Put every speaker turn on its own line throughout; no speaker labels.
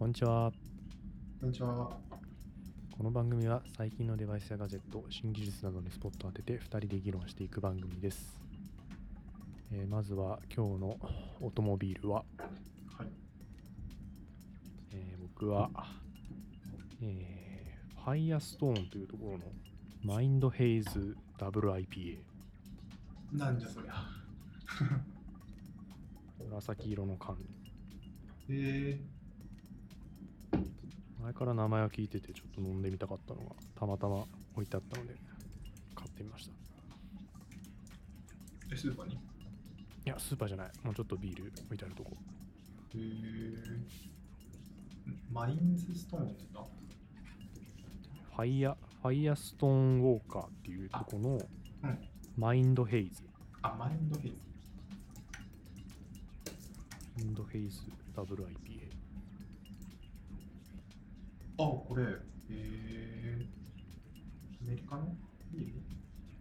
こんにちは。
こんにちは。
この番組は最近のデバイスやガジェット、新技術などにスポットを当てて2人で議論していく番組です。えーまずは今日のオートモビールは、
はい。
えー僕は、えー、ファイアストーンというところのマインドヘイズダブル IPA。
なんじゃそりゃ。
紫色の缶。
え
前から名前は聞いててちょっと飲んでみたかったのがたまたま置いてあったので買ってみました。
えスーパーに？
や、スーパーじゃない。もうちょっとビール置いてあるとこ。
えー、マインズストーンって言っ
ファイヤ、ファイヤストーンウォーカーっていうとこの
たうん。
マインドヘイズ。
あ、マインドヘイズ。
マインドヘイズダブル IPA。
あ、これ、えー、アメリカの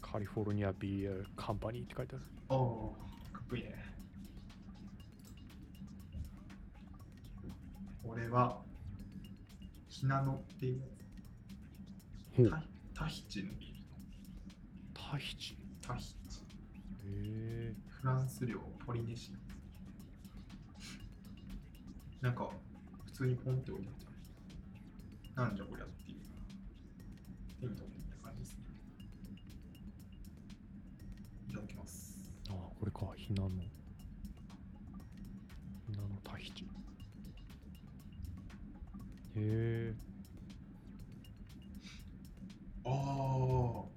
カリフォルニアビール？カンパニーって書いてある。
ああ、かっこいいね。これは、ひなのっていう。タタヒチのビール。
タヒチ？
タヒチ。
へえ。
フランス領ポリネシア。なんか、普通にポンって置いてあって、なんじゃこりゃっていう。手に取ってみた感じですね。いただきます。
ああ、これか。ひなの。ひなのタヒチ。へえ。
ああ。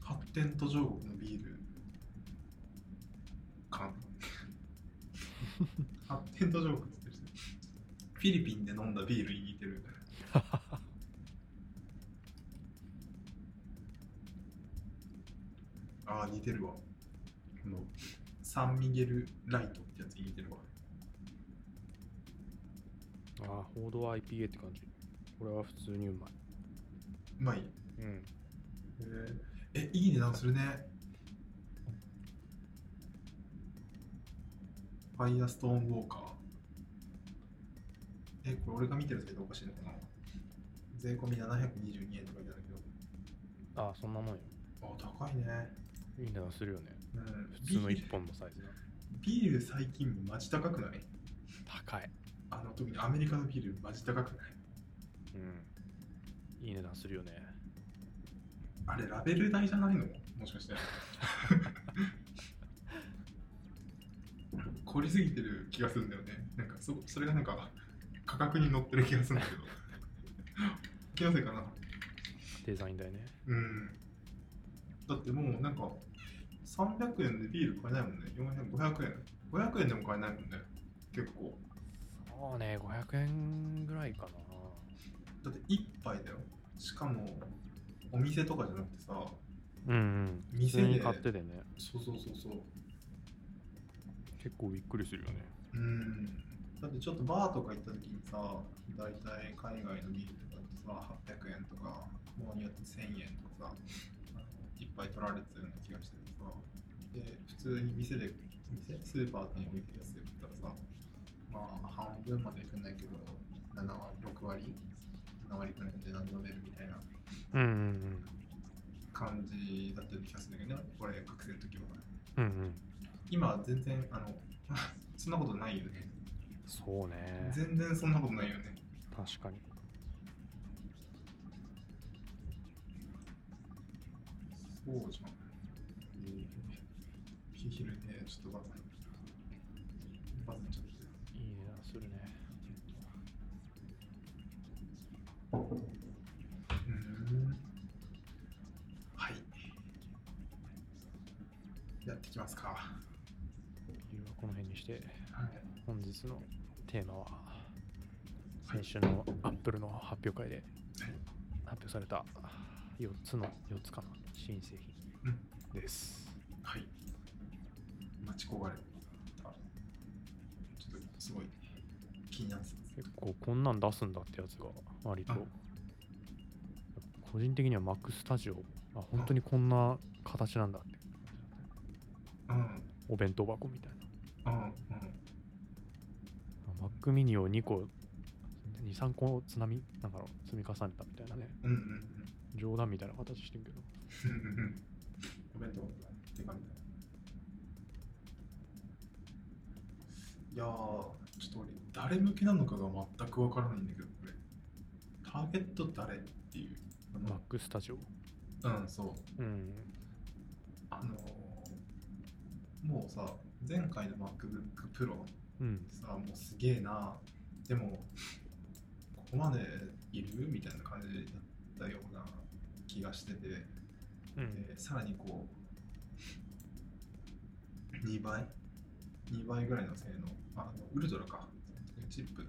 発展途上国発展途上国って言ってるフィリピンで飲んだビールに似てる ああ似てるわこのサンミゲルライトってやつに似てるわ
ああ、報道 IPA って感じ。これは普通にうまい。
うまい？
うん。
えーえいい値段するねファイアストーンウォーカーえこれ俺が見てるだけでおかしいのかな税込み722円とか言ってたけど
ああ、そんなもんよ。
あ高いね
いい値段するよね。
うん
普通の1
ビール
本のサイズが。
ビール最近マジ高くない？
高い。
あの特にアメリカのビールマジ高くない？
うん。いい値段するよね。
あれラベル代じゃないの？もしかして 凝りすぎてる気がするんだよね。なんかそそれがなんか価格に乗ってる気がするんだけど。気のせいかな。
デザインだよね。
うん。だってもうなんか300円でビール買えないもんね。400 500円500円。でも買えないもんね。結構。
そうね、500円ぐらいかな。
だって1杯だよ。しかもお店とかじゃなくてさ。
うんうん。普
店で
買っててね。
そうそうそうそう
結構びっくりするよね。
うんだってちょっとバーとか行った時にさ大体海外のビールとかってさ800円とかものによって1000円とかさいっぱい取られてたような気がしててさで普通に店で店スーパーに置いてるやつで食ったらさまあ半分までいかないけど7割6割7割くらいで飲めるみたいな感じだったような気がするんだけどねこれ学生の時は
うん。うんうん。
今は全然あの そんなことないよね
そうね。
全然そんなことないよね
確かに。
そうじゃん。えー、ピーヒルね、ちょっとバズバズっちゃって。
いい値段するね。
うーん。はい。やっていきますか。
して、
はい。
本日のテーマは、先週のアップルの発表会で発表された4つの4つかな新製
うん。
品です。
はい。待ち焦がれた。ちょっとすごい気になって
結構こんなん出すんだってやつが割と
あ
個人的には Mac Studio あ本当にこんな形なんだって
うん。
お弁当箱みたい
うんうん。
Mac mini を2個、2、3個津波、なんかの積み重ねたみたいなね、
うんうんうん。
冗談みたいな形してるけど。
お弁当って感じだいやーちょっと俺誰向けなのかが全くわからないんだけどこれ。ターゲット誰っていうあの
Mac Studio。
うんそう。
うん。
あのーもうさ前回の MacBook Pro
うん。
さもうすげえな。でもここまでいるみたいな感じだったような気がしてて
うん。
でさらにこう2倍？2倍ぐらいの性能。あのウルトラか。チップ。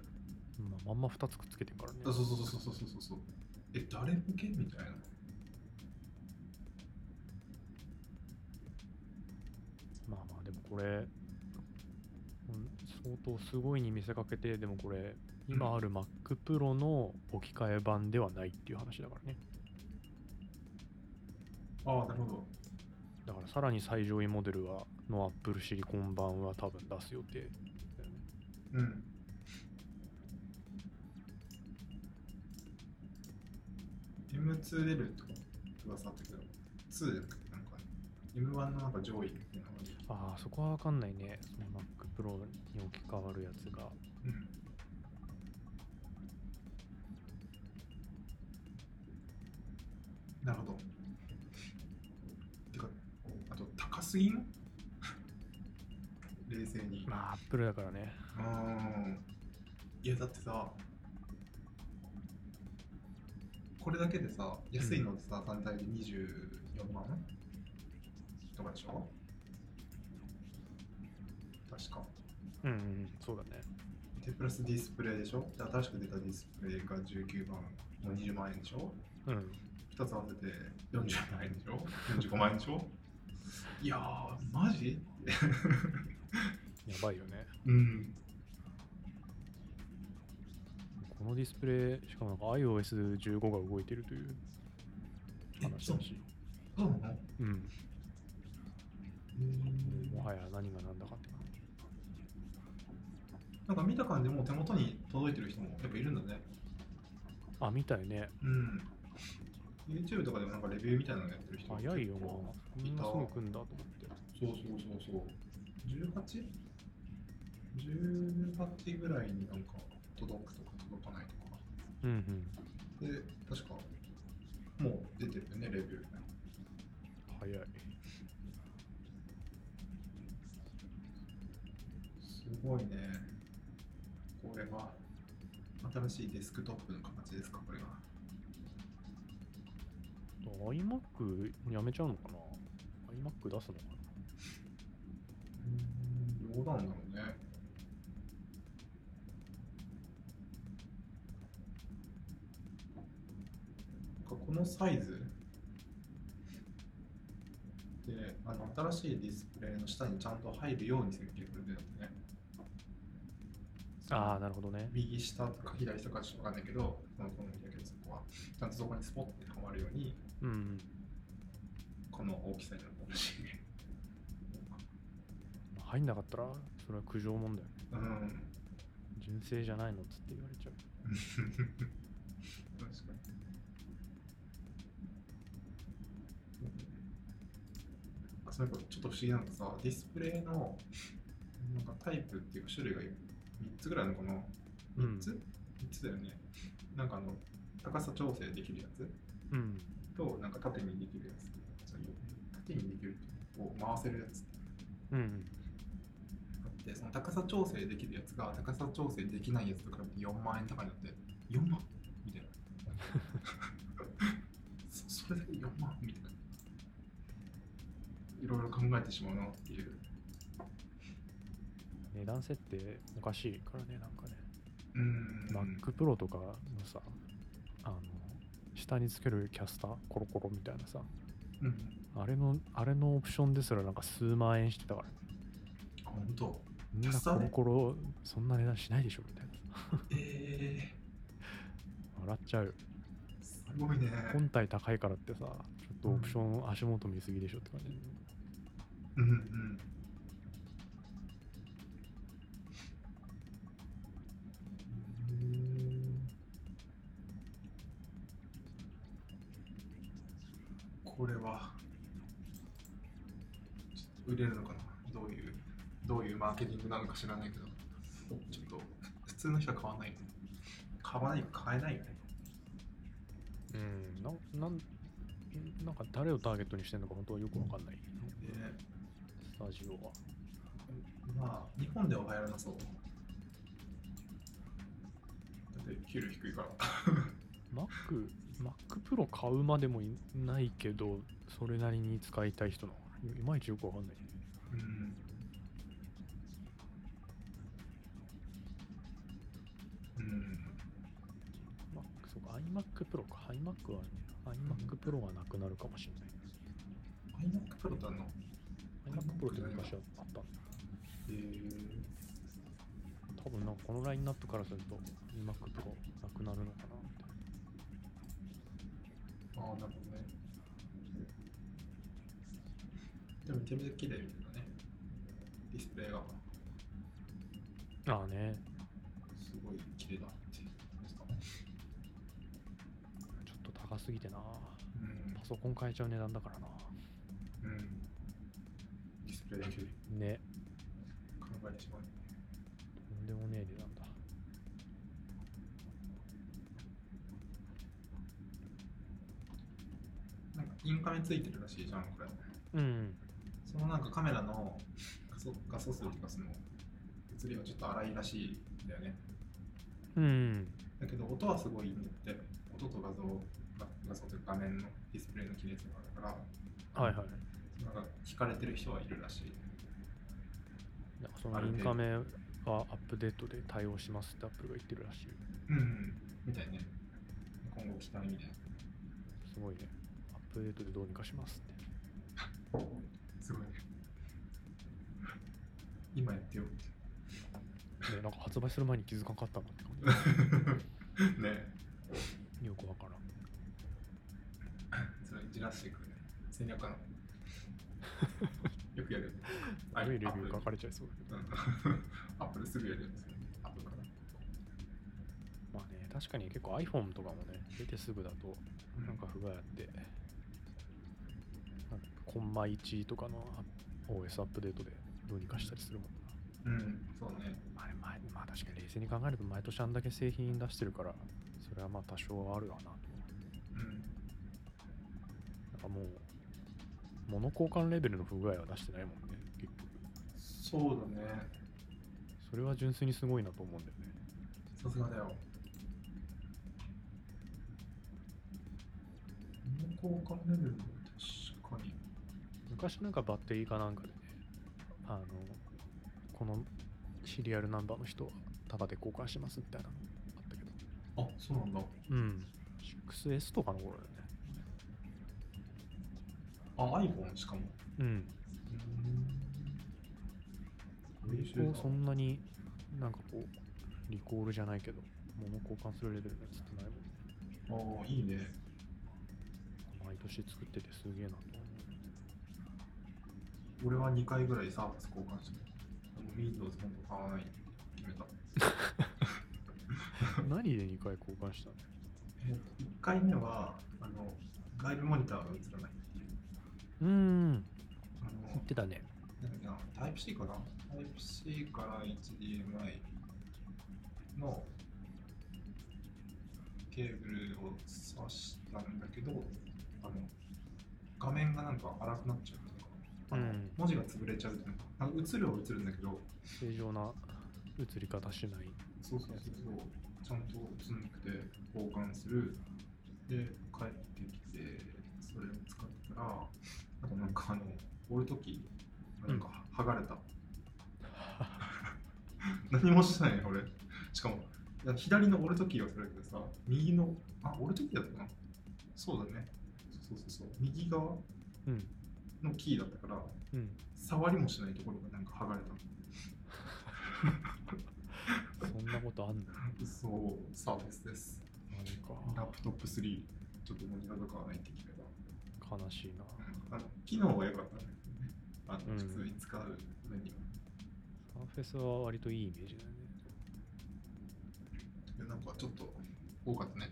まあ、まんま2つくっつけてるからね。
そうそうそうそうそうそうそう。え誰向け？みたいな
これ、うん相当すごいに見せかけて、でもこれ、今ある Mac Pro の置き換え版ではないっていう話だからね。
ああなるほど
だからさらに最上位モデルはの Apple シリコン版は多分出す予定だよね。
うん M2L とか噂あったけど2じゃなくてなんか M1 のなんか上位っていうのが
ああ、そこはわかんないね。その Mac Pro に置き換わるやつが。
うんなるほど。てか、あと高すぎん？冷静に。
まあ、Apple だからね。
うん。いや、だってさ、これだけでさ、安いのでさ、単体で24万とかでしょ？確か。
うん、うん、そうだね。
で、プラスディスプレイでしょ？で新しく出たディスプレイが19万、もう20万円でしょ？
うん。
2つ合わせて40万円でしょ ?45 万円でしょ？いやー、マジ？
やばいよね。
うん。
このディスプレイ、しかもなんか iOS15 が動いてるという
え
話だし。
そうなの？
うん。もはや何が何だかって。
なんか見た感じもう手元に届いてる人もやっぱいるんだね。
あ、みたいね。
うん。YouTube とかでもなんかレビューみたいなのやってる人
早いよな。
結構
こんなすぐ来んだと思って。
そうそうそうそう。18?18 ぐらいになんか届くとか届かないとか。
うんうん。
で、確かもう出てるよね、レビュー。
早い。
すごいね。これは新しいデスクトップの形ですか、これが。
iMac やめちゃうのかな ?iMac 出すのか
どうなんだろうね。このサイズ？であの新しいディスプレイの下にちゃんと入るように設計されてるんだね。
なああ、なるほどね。
右下とか左下かちょっとわかんないけど、そのこのだけどそこはちゃんとそこにスポッてはまるように、
うんうん。
この大きさになってるらしいね。
入んなかったら、それは苦情もんだよね。
うん。
純正じゃないのっつって言われちゃう。
確かに。あそういえばちょっと不思議なのがさ、ディスプレイのなんかタイプっていうか種類が3つぐらいあるのかな
うん
?3 つ、?3 つだよね。なんかあの、高さ調整できるやつ？
うん。
と、なんか縦にできるやつ。そういう縦にできるこう回せるやつ
うんうん。
あって、その高さ調整できるやつが高さ調整できないやつと比べて4万円高いのって、4万？みたいな。そそれだけ4万？みたいな。いろいろ考えてしまうなっていう。
値段設定おかしいからね、なんかね。
うーん。
Mac Pro とかのさ、あの、下につけるキャスター、コロコロみたいなさ、
うん。
あれの、あれのオプションですらなんか数万円してたから、
あ、本当？
みんなコロコロそんな値段しないでしょみたいな。
え
笑っちゃう
すごいね。
本体高いからってさ、ちょっとオプション足元見すぎでしょって感じ。
うんうん。これは。売れるのかな？どういうどういうマーケティングなのか知らないけど。ちょっと普通の人は買わない。買わない買えないよね。
うんななんなんか誰をターゲットにしてるのか本当はよくわかんない。
で
スタジオは。
まあ日本では流行らなそう。だって給料低いから。
Mac Mac Pro 買うまでもいないけどそれなりに使いたい人のいまいちよくわかんない。
うん。うん、
Mac そうか iMac Pro か。iMac は iMac Pro がなくなるかもしれない。
iMac Pro ってあんの
？iMac Pro って昔はあったんだ。
えー、
多分なんかこのラインナップからすると iMac Pro なくなるのかな
ああ、なるほどね。でも、めちゃめちゃ綺麗だね。ディスプレイが
なああね
すごい綺麗だって。
ちょっと高すぎてな
うん
パソコン買えちゃう値段だからな
うん。ディスプレイだけで
ね
考えてしまう。
とんでもねえ値段
インカメついてるらしいじゃん、これ。
うん
そのなんかカメラの画素画素数とか、その写りはちょっと荒いらしいんだよね。
うん
だけど、音はすごいんだって。音と画像、画画像というか画面のディスプレイの綺麗さがあるから、
はいはい
なんか惹かれてる人はいるらしい。
なんかそのインカメはアップデートで対応しますってアップルが言ってるらしい
うん、うん、みたいね。今後期待みたいな。
すごいねアップデートでどうにかしますって
すごいね。今やってよ。
ねなんか発売する前に気づかなかったんだって感
ね
じよくわからん
それジュラシックね。戦略家なの。よくやるよね。
悪いレビュー書
か
かれちゃいそうだけど
アップルすぐやるんですよ。アップルから。
まあね確かに結構 iPhone とかもね出てすぐだと
うん
なんか不具合あってコンマ1とかの OS アップデートでどうにかしたりするもんな
うん、そうね。
まあ、まあ、まあ確かに冷静に考えると毎年あんだけ製品出してるからそれはまあ多少はあるわなと
うん。
なんかもう物交換レベルの不具合は出してないもんね結局
そうだね。
それは純粋にすごいなと思うんだよね
さすがだよ。交換レベル。
昔なんかバッテリーかなんかでねあのこのシリアルナンバーの人はタダで交換しますみたいなのあったけど
あ、そうなんだ。
うん 6S とかの頃だよね
あ、iPhone しかも。
うん
うん。
こうそんなになんかこうリコールじゃないけど物交換するレベルのやつってないもんね
ああ、いいね。
毎年作っててすげえなと
俺は2回ぐらいサービス交換して Windows 本当買わないって決めた。
何で2回交換したの？
え1回目はあの外部モニターが映らないっていう。
うーん。
あ
言
の
ってたね。
タイプ C かな？タイプ C から HDMI のケーブルを挿したんだけど、あの画面がなんか荒くなっちゃうあの
うん
文字が潰れちゃうというか、あの映るは映るんだけど、
正常な映り方しない
そうそうそうそう、ちゃんと映んなくて交換する。で、帰ってきて、それを使ったら、あとなんかあの、折るとき、なんか剥がれた。何もしてないね、俺。しかも、左の折るときはそれだけどさ、右の、あ、折るときだったかなそうだね。そうそうそう。右側
うん
のキーだったから、
うん
触りもしないところがなんか剥がれた。
そんなことあんの？
そう、サービスです。
マジか
ラップトップ3、ちょっとモニターとかはないって決めた。
悲しいな
あの機能は良かったんだけどね。あの
うん
普通に使う上には。
サーフェスは割といいイメージだよね
でなんかちょっと多かったね。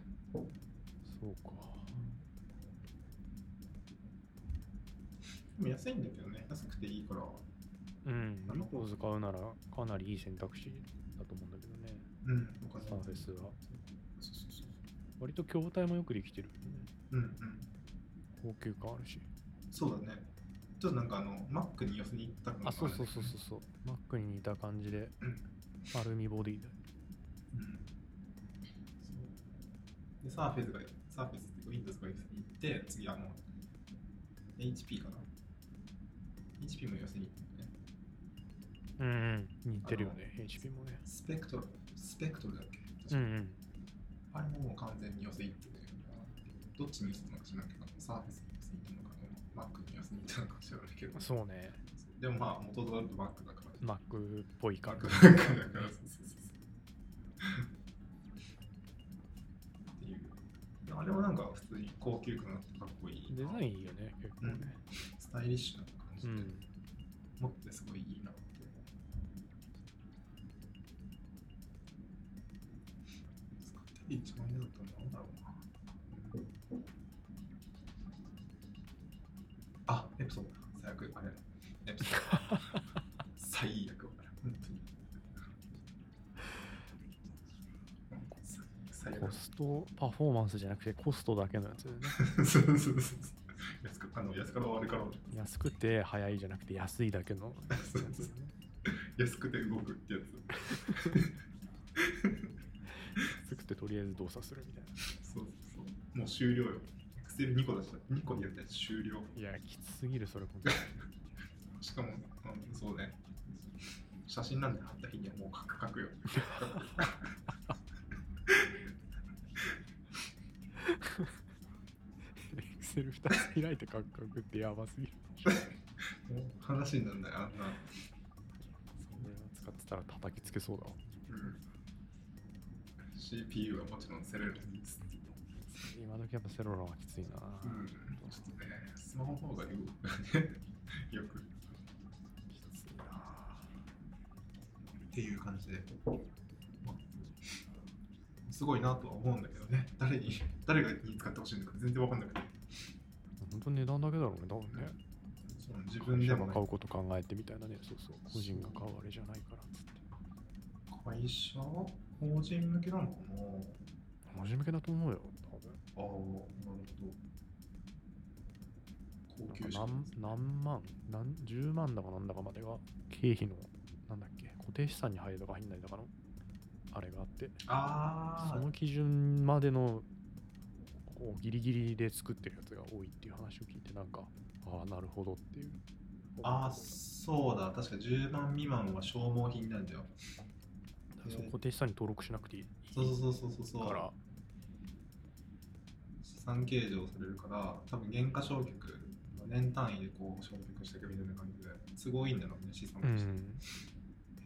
安いんだけどね、安くていいから。
うん、ローズ買うならかなりいい選択肢だと思うんだけどね。
うん、
サーフェスは。
そうそうそう。
割と筐体もよくできてる、ね。
うんうん。
高級感あるし。
そうだね。ちょっとなんかあの、Mac に寄せに行った感
あ、そうそう
う。
そうそうそう。Mac に似た感じで
うん、
アルミボディで。
うん。で、サーフェスが、サーフェスっていうか Windows が寄せに行って、次あの、HP かな ?HP も寄せに行ったんだよね。
うんうん。似てるよね、HP もね。
スペクトル、スペクトルだっけ？
うんうん。
あれももう完全に寄せ行ってて、どっちに寄せたのか知らないけど、サーフェスに寄せに行ったのか、Mac に寄せに行ったのか知らないけど、
そうね。
でもまあ元々 Mac だから、
Mac っぽい感
Mac
じ
だ。から、そうそうそう。っていう。あれはなんか普通に高級感あってかっこいい。
デザインいいよね、結構ね。
スタイリッシュな感じで、
うん。
持ってすごいいいなって。使ってて一番嫌だったのなんだろうな。あ、エプソンだ。最悪、あれ。エプソン。最悪。本当に。
コ。ストパフォーマンスじゃなくてコストだけのやつだよね。
そうそうそうそう。あの安から悪から悪
安くて早いじゃなくて安いだけの。
安くて動くってやつ。
安くてとりあえず動作するみたいな。
そうそうそう。もう終了よ。エクセル2個出した。2個でやったやつ終了。
いや、きつすぎる、それ、本当に。
しかも、うん、そうね。写真なんて貼った日にはもうカクカクよ。
エ クセル2つ開いてカクカクってやばすぎる。
話になるんだよ、あんな。
それを使ってたら叩きつけそうだわ。
うん、CPU はもちろんセレルです。
今時やっぱセロラはきついな。
うん、ちょっとね、スマホの方がよく よく
きついな。
っていう感じで、まあすごいなとは思うんだけどね、誰に、誰がに使ってほしいのか全然わかんなくて、
本当に値段だけだろうね、多分ね。
その自分でも、ね
買う、こと考えてみたいなね、そうそう。個人が買うあれじゃないからっつって。
会社、法人向けなのかな
真面目だと思うよ、多分。
ああ、なるほど。高
何何万、何十万だかなんだかまでが経費の、なんだっけ、固定資産に入るとか入んないだかの、あれがあって、
あ
その基準までのこうギリギリで作ってるやつが多いっていう話を聞いて、なんか、ああ、なるほどっていう。
ああ、そうだ、確か10万未満は消耗品なんだよ。
そう固定資産に登録しなくていい
そうそうそうそうそう。
から、
資産計上されるから、多分原価償却、年単位でこう償却していくみたいな感じで、すごいんだろうね、資産として。
うん、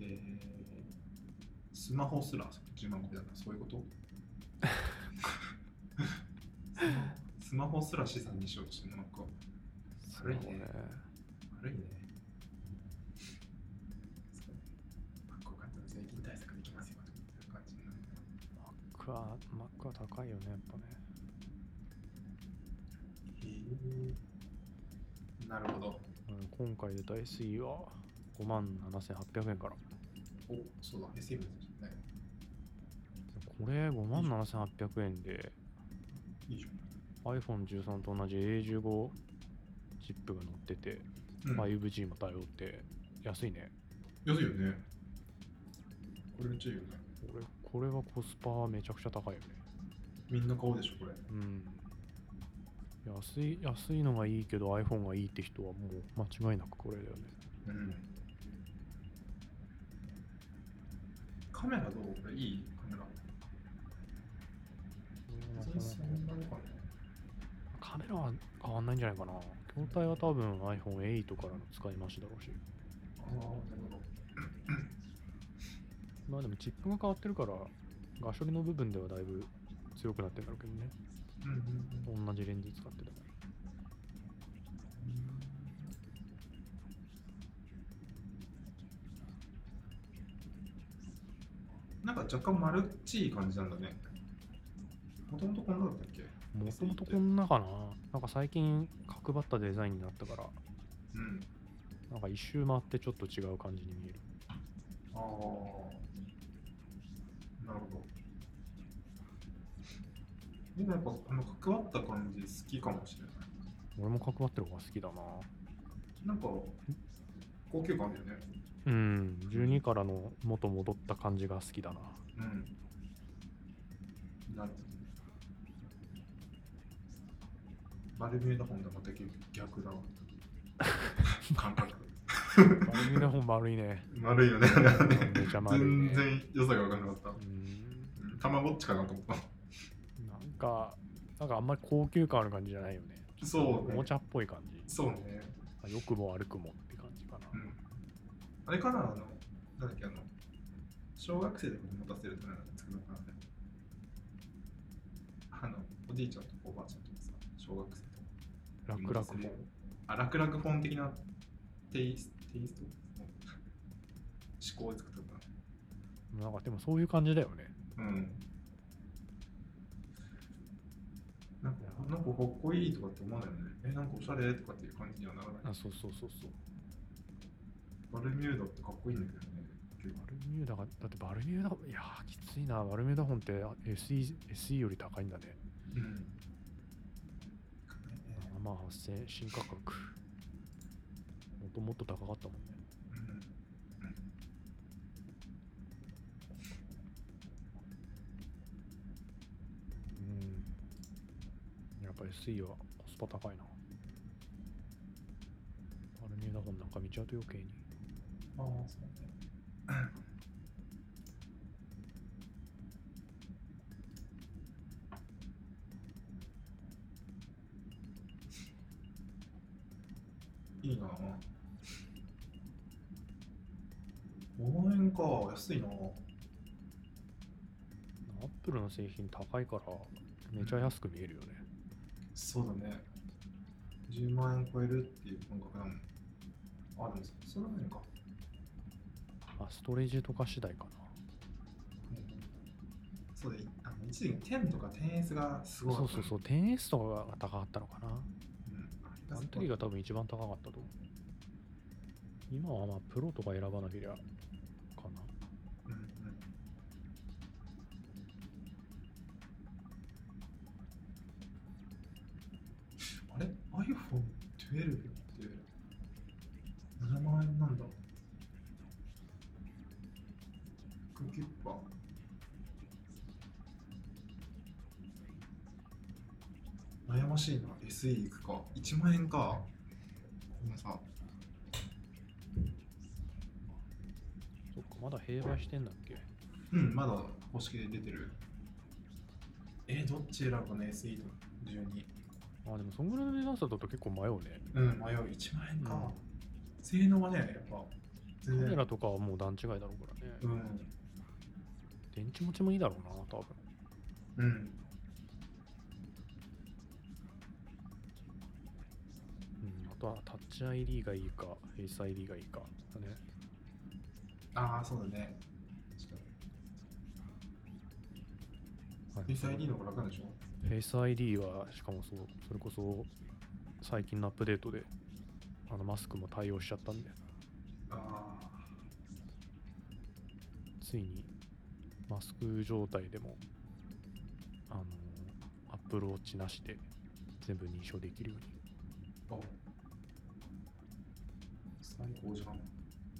えースマホすら10万個だからそういうこと？スマホすら資産にしようとしてるのなんか悪いね
ね。
悪いね。マックを買ったら税金対策できますよという感じになる。
Mac は、Mac は高いよね、やっぱね。
へえ。なるほど。
うん今回で大水は5万7800円から。
お、そうだ、SE もですね。
これ5万7800円で iPhone13 と同じ A15 チップが乗ってて。
うん、
5G も対応って安いね。
安いよね。これめっちゃいいよね。
これこれはコスパめちゃくちゃ高いよね。
みんな買うでしょ、これ。
うん。安い、安いのがいいけど iPhone がいいって人はもう間違いなくこれだよね。
うん。カメラどう？いい？カメラ。
は変わんないんじゃないかな。筐体は多分 iPhone8 からの使い回しだろうし。まあでもチップが変わってるから、ガソリンの部分ではだいぶ強くなってるんだろうけどね。同じレンズ使ってたから。
なんか若干マルチい感じなんだね。もともとこんなだったっけ？
もともとこんなかな？なんか最近角張ったデザインになったから、
うん。
なんか一周回ってちょっと違う感じに見える。
ああ。なるほど。でもやっぱ、あの、関わった感じ好きかもしれない。
俺も関わってる方が好きだな。
なんか、高級感だよね。
うん、12からの元戻った感じが好きだな。
うん。なるほど。バルミューダ本とまた逆だわ。感覚。
バルミューダ本丸いね。
丸いよね。ね
めちゃ丸いね
全然良さが分からなかったたまごっちかなと思った。
なんか、なんかあんまり高級感ある感じじゃないよね。
そうね
おもちゃっぽい感じ。
そうね。
良くも悪くもって感じかな。
うん。あれかなあの、なんだっけ、あの、小学生で子供持たせるとなんか作るのかなあの、おじいちゃんとかおばあちゃんとかさ、小学生
楽々も。
あ、楽々本的なテイステイスト？思考を作ったのか
なんかでもそういう感じだよね。
な。うん。なんか、なんかかっこいいとかって思わないよね？え、なんかおしゃれとかっていう感じにはならない？
あ、そうそうそうそう。
バルミューダってかっこいいんだけどね。
バルミューダが、だってバルミューダ、いやー、きついな。バルミューダ本ってあ SE, SE より高いんだね。
うん。
7万8000円、新価格。もともと高かったもんね。うん。やっぱ SE はコスパ高いな。バルミューダ本なんか見ちゃうと余計に。
ああ、そうね。か、安いなぁ。
アップルの製品高いからめちゃ安く見えるよね。
そうだね。10万円超えるっていう感覚なの。あるんですか？それは何か。
あ、ストレージとか次第かな。
そうで、あの一時期10とか 10S がすごい。
そうそうそう、10S とかが高かったのかな。
うん。
あの時が多分一番高かったと思う。今はまあプロとか選ばなけりゃ
1万円か。今さ。
そっか、まだ併売してんだっけ？
うん、まだ公式で出てる。え、どっち選ぶかね、SE と12。
あ、でもそんぐらいの値段差だと結構迷うね。
うん、迷う。1万円か。
うん
性能はね、やっぱ、
カ。メラとかはもう段違いだろうからね。
うん。
電池持ちもいいだろうな、多分。
うん。
とはタッチ ID がいいか、フェイス ID がいいかだね。
ああ、そうだね。確か
はい
に。Face ID の方が楽なんでしょ？
フェイス ID はしかもそうそれこそ最近のアップデートであのマスクも対応しちゃったんで
あ
ついにマスク状態でもあのアップルウォッチなしで全部認証できるように
最高じゃん。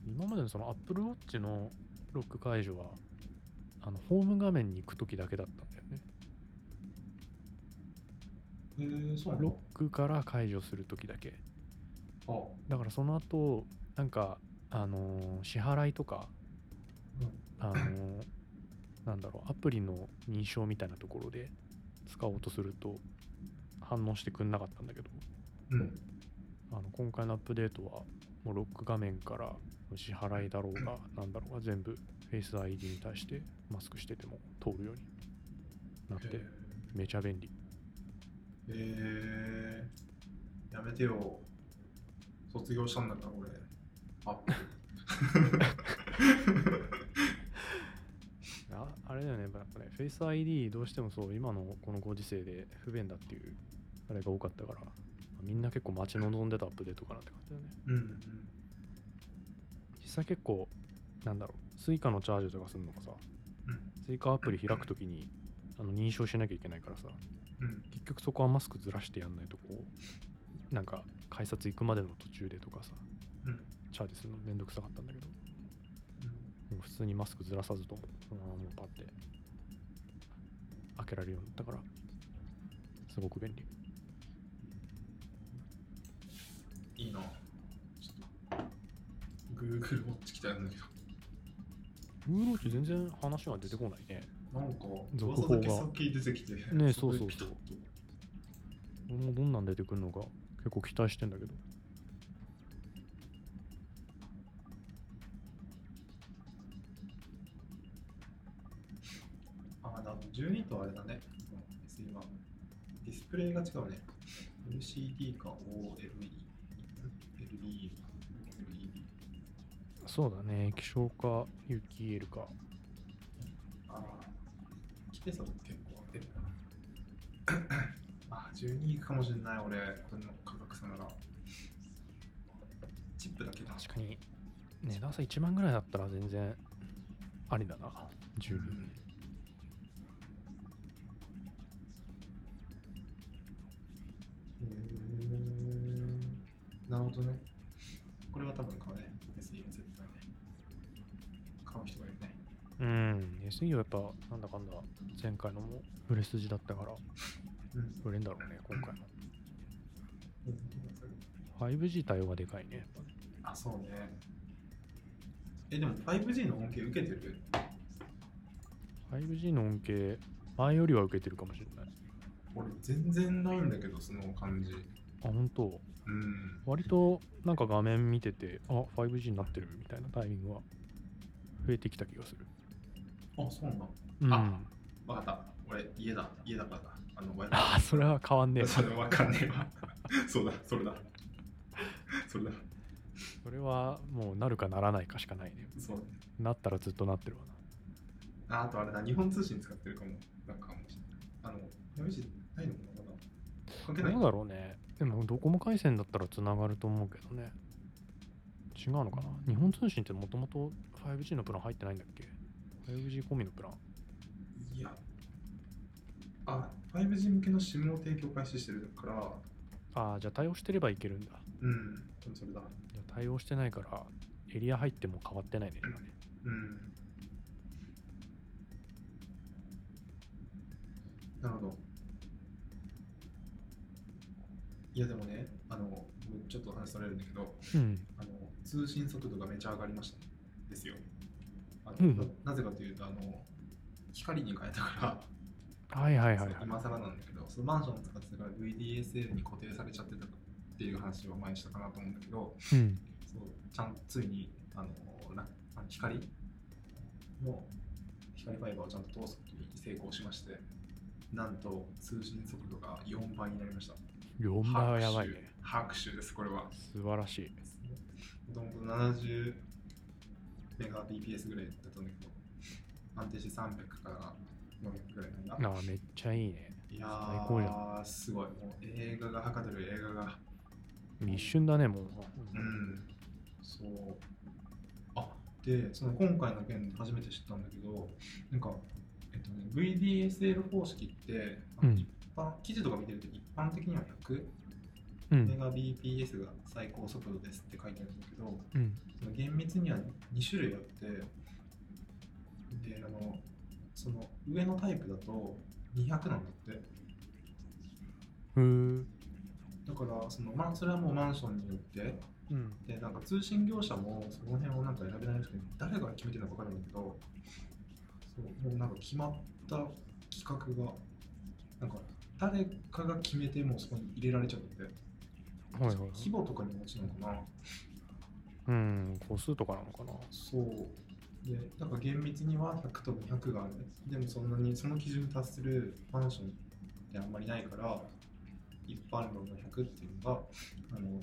今までのそのアップルウォッチのロック解除はあのホーム画面に行く時だけだったんだよね
えー、そうな
ロ
の
ックから解除する時だけ
あ、
だからその後なんかあのー支払いとか
うん。
あのーなんだろうアプリの認証みたいなところで使おうとすると反応してくんなかったんだけど
うん。
あの今回のアップデートはもうロック画面から支払いだろうがなんだろうが全部 Face ID に対してマスクしてても通るようになってめちゃ便利。
え。ー、やめてよ。卒業したんだから、俺。アップ。
ああれだよね。やっぱね Face ID どうしてもそう今のこのご時世で不便だっていうあれが多かったからみんな結構待ち望んでたアップデートかなって感じだね。
うんうん
実際結構、なんだろう、スイカのチャージとかするのもさ、
うん。
スイカアプリ開くときにあの認証しなきゃいけないからさ、
うん。
結局そこはマスクずらしてやんないとこう、なんか改札行くまでの途中でとかさ、
うん。
チャージするのめんどくさかったんだけど、
うん
もう普通にマスクずらさずとも、そのままパッて開けられるようになったから、すごく便利。
いいな。ちょっと Google ウォッチ来たんだけど。
Google Watch 全然話が出てこないね。
なんか
続報が。
先出てきて
ねそうそうそう。俺もどんなん出てくるのか結構期待してんだけど。
あだ12とあれだね。はディスプレイが違うね。LCD か OLED LED LED
そうだね、液晶か、有機 EL か。
ああ規定差と結構出るなあ12いくかもしれない俺この価格差ならチップだけだ
確かに、値段差1万ぐらいだったら全然ありだな、12。
うんへーなるほどね。う
ん、SE はやっぱなんだかんだ前回のも売れ筋だったから
うん。
売れんだろうね、今回の。5G 対応がでかいね
あ、そうね。え、でも 5G の恩恵受けてる
？5G の恩恵、前よりは受けてるかもしれない。
俺全然ないんだけど、その感じ。
あ、本当？
うん。
割となんか画面見てて、あ、5G になってるみたいなタイミングは増えてきた気がする。
あ、そうなんだ。
うん。
あわかった。俺、家だ。家だからだ。あの、
あ、それは変わんねえ。
それわかんねえわ。そうだ、それだ。それだ。
それはもうなるかならないかしかないね。
そう。
なったらずっとなってるわな。
ああとあれだ、日本通信使ってるかも。なんかもしれない。あの、5G ないのかな関係ない
どうだろうね。でもドコモ回線だったらつながると思うけどね。違うのかな日本通信ってもともと 5G のプラン入ってないんだっけ？?5G 込みのプラン？
いや。あ、5G 向けの SIM を提供開始してるから、
ああ、じゃあ対応してればいけるんだ。
うん、それだ。
じゃあ対応してないから、エリア入っても変わってないね、今ね。
うん。なるほど。いやでもね、あの、ちょっと話それるんだけど、
うん。
あの通信速度がめちゃ上がりましたですよ。あの
うん
ななぜかというと、あの光に変えたから、
はいはいはい。
今更なんだけど、そのマンション使ってたから VDSL に固定されちゃってたっていう話を前にしたかなと思うんだけど、
うん。
そうちゃんついにあの光の光ファイバーをちゃんと通すことに成功しまして、なんと通信速度が4倍になりました。
4倍はやばいね。
拍手です、これは。
素晴らしい。
もともと70メガ BPS ぐらいだったんだけど、安定して300から400ぐらいなんだ。
ああ、めっちゃいいね。
いや
最高じゃ
ー、すごい。もう映画がはかどる映画が。
一瞬だね、もう。
うん。そう。あ、で、その今回の件で初めて知ったんだけど、なんか、えっとね、VDSL 方式って、
うん
一般、記事とか見てると一般的には100
うん。
メガ BPS が最高速度ですって書いてあるんだけど、
うん。
その厳密には2種類あって、で、あの、その上のタイプだと200なんだって。だから、そのまあ、それはもうマンションによって、
うん。
で、なんか通信業者もその辺をなんか選べないんですけど、誰が決めてるのか分かるんだけど、そうもうなんか決まった企画が、なんか誰かが決めてもうそこに入れられちゃってて、
はいはいはい。
規模とかにもちなのかな。
うん、個数とかなのかな。
そう。で、だから厳密には100と200がある。でもそんなにその基準に達するマンションってあんまりないから、一般論の100っていうのが、あの、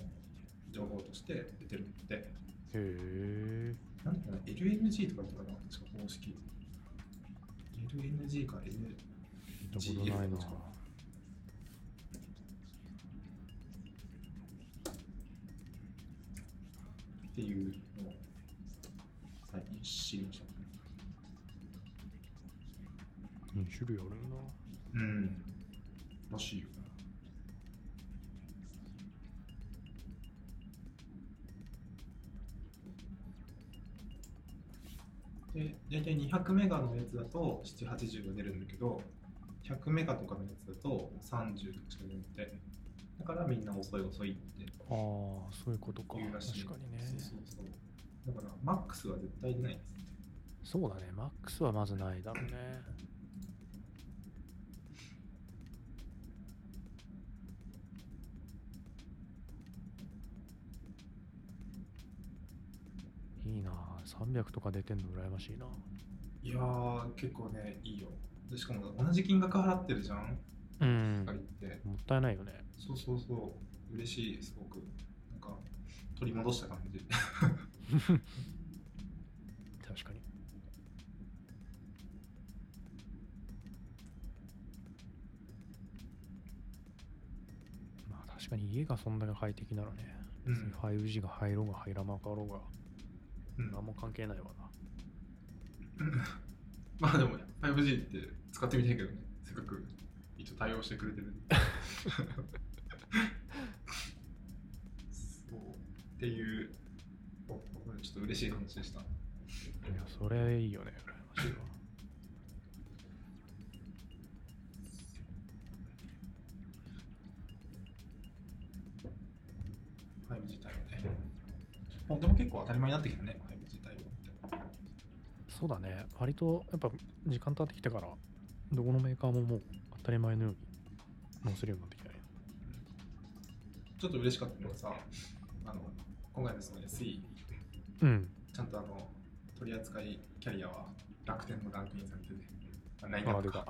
情報として出てるんで、
へえ。
なんだっけな、LNG とか言ったかな、確か公式。LNG か L、
見
っていうのを最近知りましたね。
2種類あるんだ。
うん。らしいよ。で、大体200メガのやつだと7、80が出るんだけど、100メガとかのやつだと30とかしか出なくて、だからみんな遅い遅いって
ああ、そういうことか。
言うらしい。
確かにね。
そうそうそう。だから、マックスは絶対出ないんですって。
そうだね。マックスはまずないだろうね。いいなあ300とか出てんの羨ましいな。
いやー、結構ね、いいよ。でしかも同じ金額払ってるじゃん、
うん。
って。
もったいないよね。
そうそうそう、嬉しい、すごく。なんか、取り戻した感じ。
確かに。まあ確かに家がそんだけ快適ならね、
うん
別に 5G が入ろうが入らなかろうが、
うん
何も関係ないわな。
まあでも、5G って使ってみたいけどね、せっかく一応対応してくれてる っていう、ちょっと嬉しい話でした。
いや、それいいよね、羨ましいわ。
5G 対応ね。もうでも結構当たり前になってきたね、5G 対応って。
そうだね、割とやっぱ時間経ってきてから、どこのメーカーももう当たり前のように載せるようになってきたね。
ちょっと嬉しかったのがさ、あの今回のその SE、
うん。
ちゃんとあの取り扱いキャリアは楽天のランクインされてて、あライン
あ
ナップか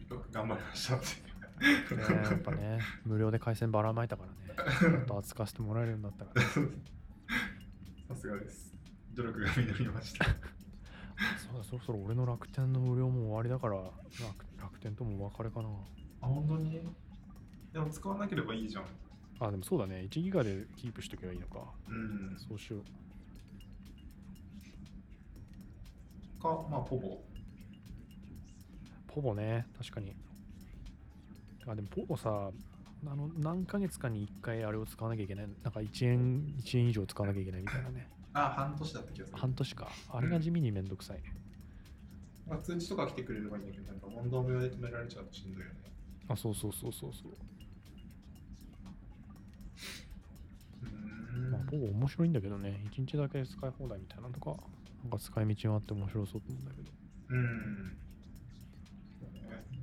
出た
よく頑張りましたって。
ねやっぱね、無料で回線ばらまいたからね、もっと扱わせてもらえるようになったから、ね、
さすがです。努力が実りました。
そうだ、そろそろ俺の楽天の無料も終わりだから、楽楽天ともお別れかな。
あ、本当に？でも使わなければいいじゃん。
あ、でもそうだね、1ギガでキープしとけばいいのか。
うん。
そうしよう。
か、まあ、ポボ。
ポボね、確かに。あ、でもポボさ、あの何ヶ月かに1回あれを使わなきゃいけない。なんか1円、1円以上使わなきゃいけないみたいなね。
あ、半年だった気がする。
半年か。あれが地味にめんどくさいね。
まあ、通知とか来てくれればいいんだけど、なんか問答無用で止められちゃうとしんどいよね。
あ、そうそうそうそうそう。
うーん。
まあ、ポボ面白いんだけどね、1日だけ使い放題みたいなのとか、なんか使い道があって面白そうと思うんだけど。
うん。そうね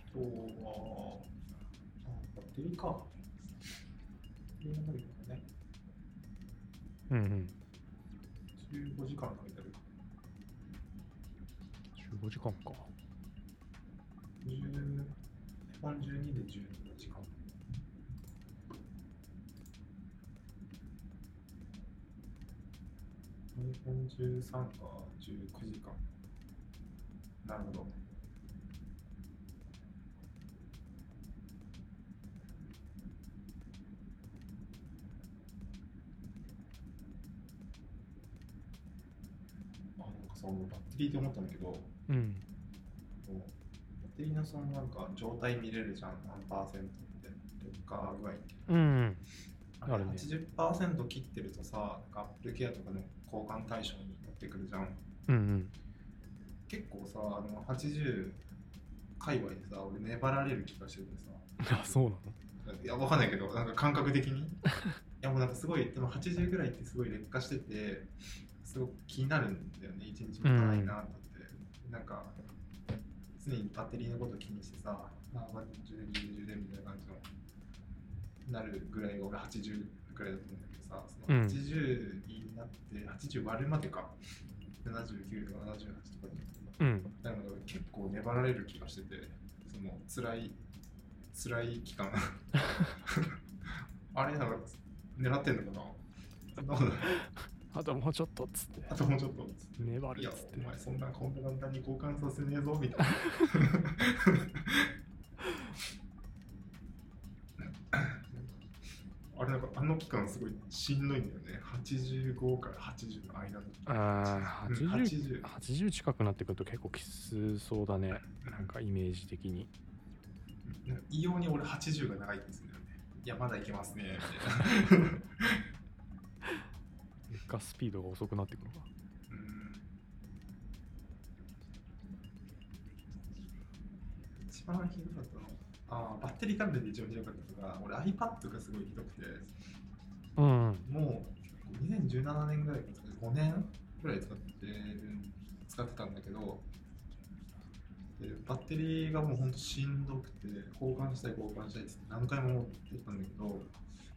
あとは、あバッテリーか。バッテリーの伸び方ね。
うんうん。
間
か。
20本12で12時間。本13か19時間。なるほど。さ、俺バッテリーで思ったんだけど、
うん。
こうバッテリーのそのなんか状態見れるじゃん、何パーセントって、劣化具合って。
うんうん。
あれ
あるね
80%切ってるとさ、アップルケアとかの交換対象になってくるじゃん。
うんうん。
結構さ、あの80界隈でさ、俺粘られる気がしててさ、
あ、そうなの？
いや、わかんないけど、なんか感覚的に。いや、もうなんかすごい、でも80ぐらいってすごい劣化してて、すごく気になるんだよね、一日もたないなって。なんか、常にバッテリーのこと気にしてさ、あ、まあ、充電、充電、充電みたいな感じの、なるぐらいが俺80ぐらいだと思うんだけどさ、その
うん
80になって、80割るまでか、79とか78とかに
うん。
なので結構粘られる気がしてて、その辛い、辛い期間。あれなんか狙ってんのかな？そんなことない
あともうちょっとっつって
あともうちょっと。いや
粘るっつっ、て
お前そんなこんな簡単に交換させねえぞ、みたいな。あれなんかあの期間すごいしんどいんだよね。85から80の間の。
ああ
うん
80
80
80近くなってくると結構きつそうだねなんかイメージ的に
異様に俺80が長いんですよね。いや、まだいけますね、みたいな。
劣化スピードが遅くなってくるのか。
うん一番ひどかったのあーバッテリー関連で一番ひどかったのが俺 iPad がすごいひどくて。
うん。
もう2017年ぐらいから5年ぐらい使ってる使ってたんだけどでバッテリーがもうほんとしんどくて交換したい交換したいって何回も持ってたんだけど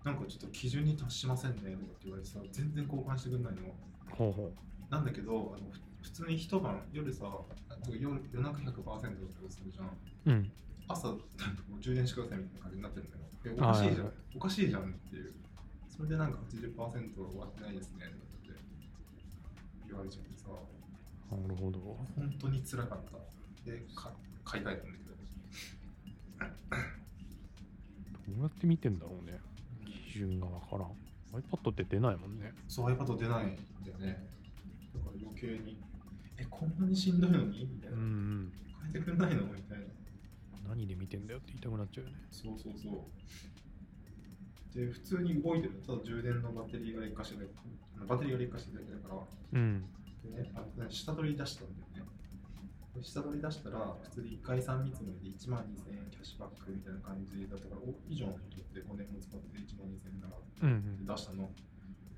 なんかちょっと基準に達しませんねとかって言われてさ全然交換してくんないの。
ほうほ
なんだけどあのふ普通に一晩夜さ夜夜中100%とかするじゃん。
ううん。
朝なんかもう充電してくださいみたいな感じになってるんだよえおかしいじゃん。おかしいじゃんっていう。それでなんか80%終わってないですねとかって言われちゃってさ。
なるほど。
本当に辛かった。でか買い替えたんだけど。
どうやって見てんだろうね基準がわからん。iPad って出ないもんね。
そう iPad 出ないんだよね。だから余計に。えこんなにしんどいのにみたいな、
うんうん。
変えてくんないのみたいな。
何で見てんだよって言いたくなっちゃうよね。
そうそうそう。で、普通に動いてる。ただ充電のバッテリーが劣化してるバッテリーが劣化してるだけだから、
うん。
でね、あ下取り出したんだよね。で下取り出したら、普通に1回3見積もりで1万2000円キャッシュバックみたいな感じだったから、お以上の人って5年も使って1万2000円だなって
うんうん
出したの。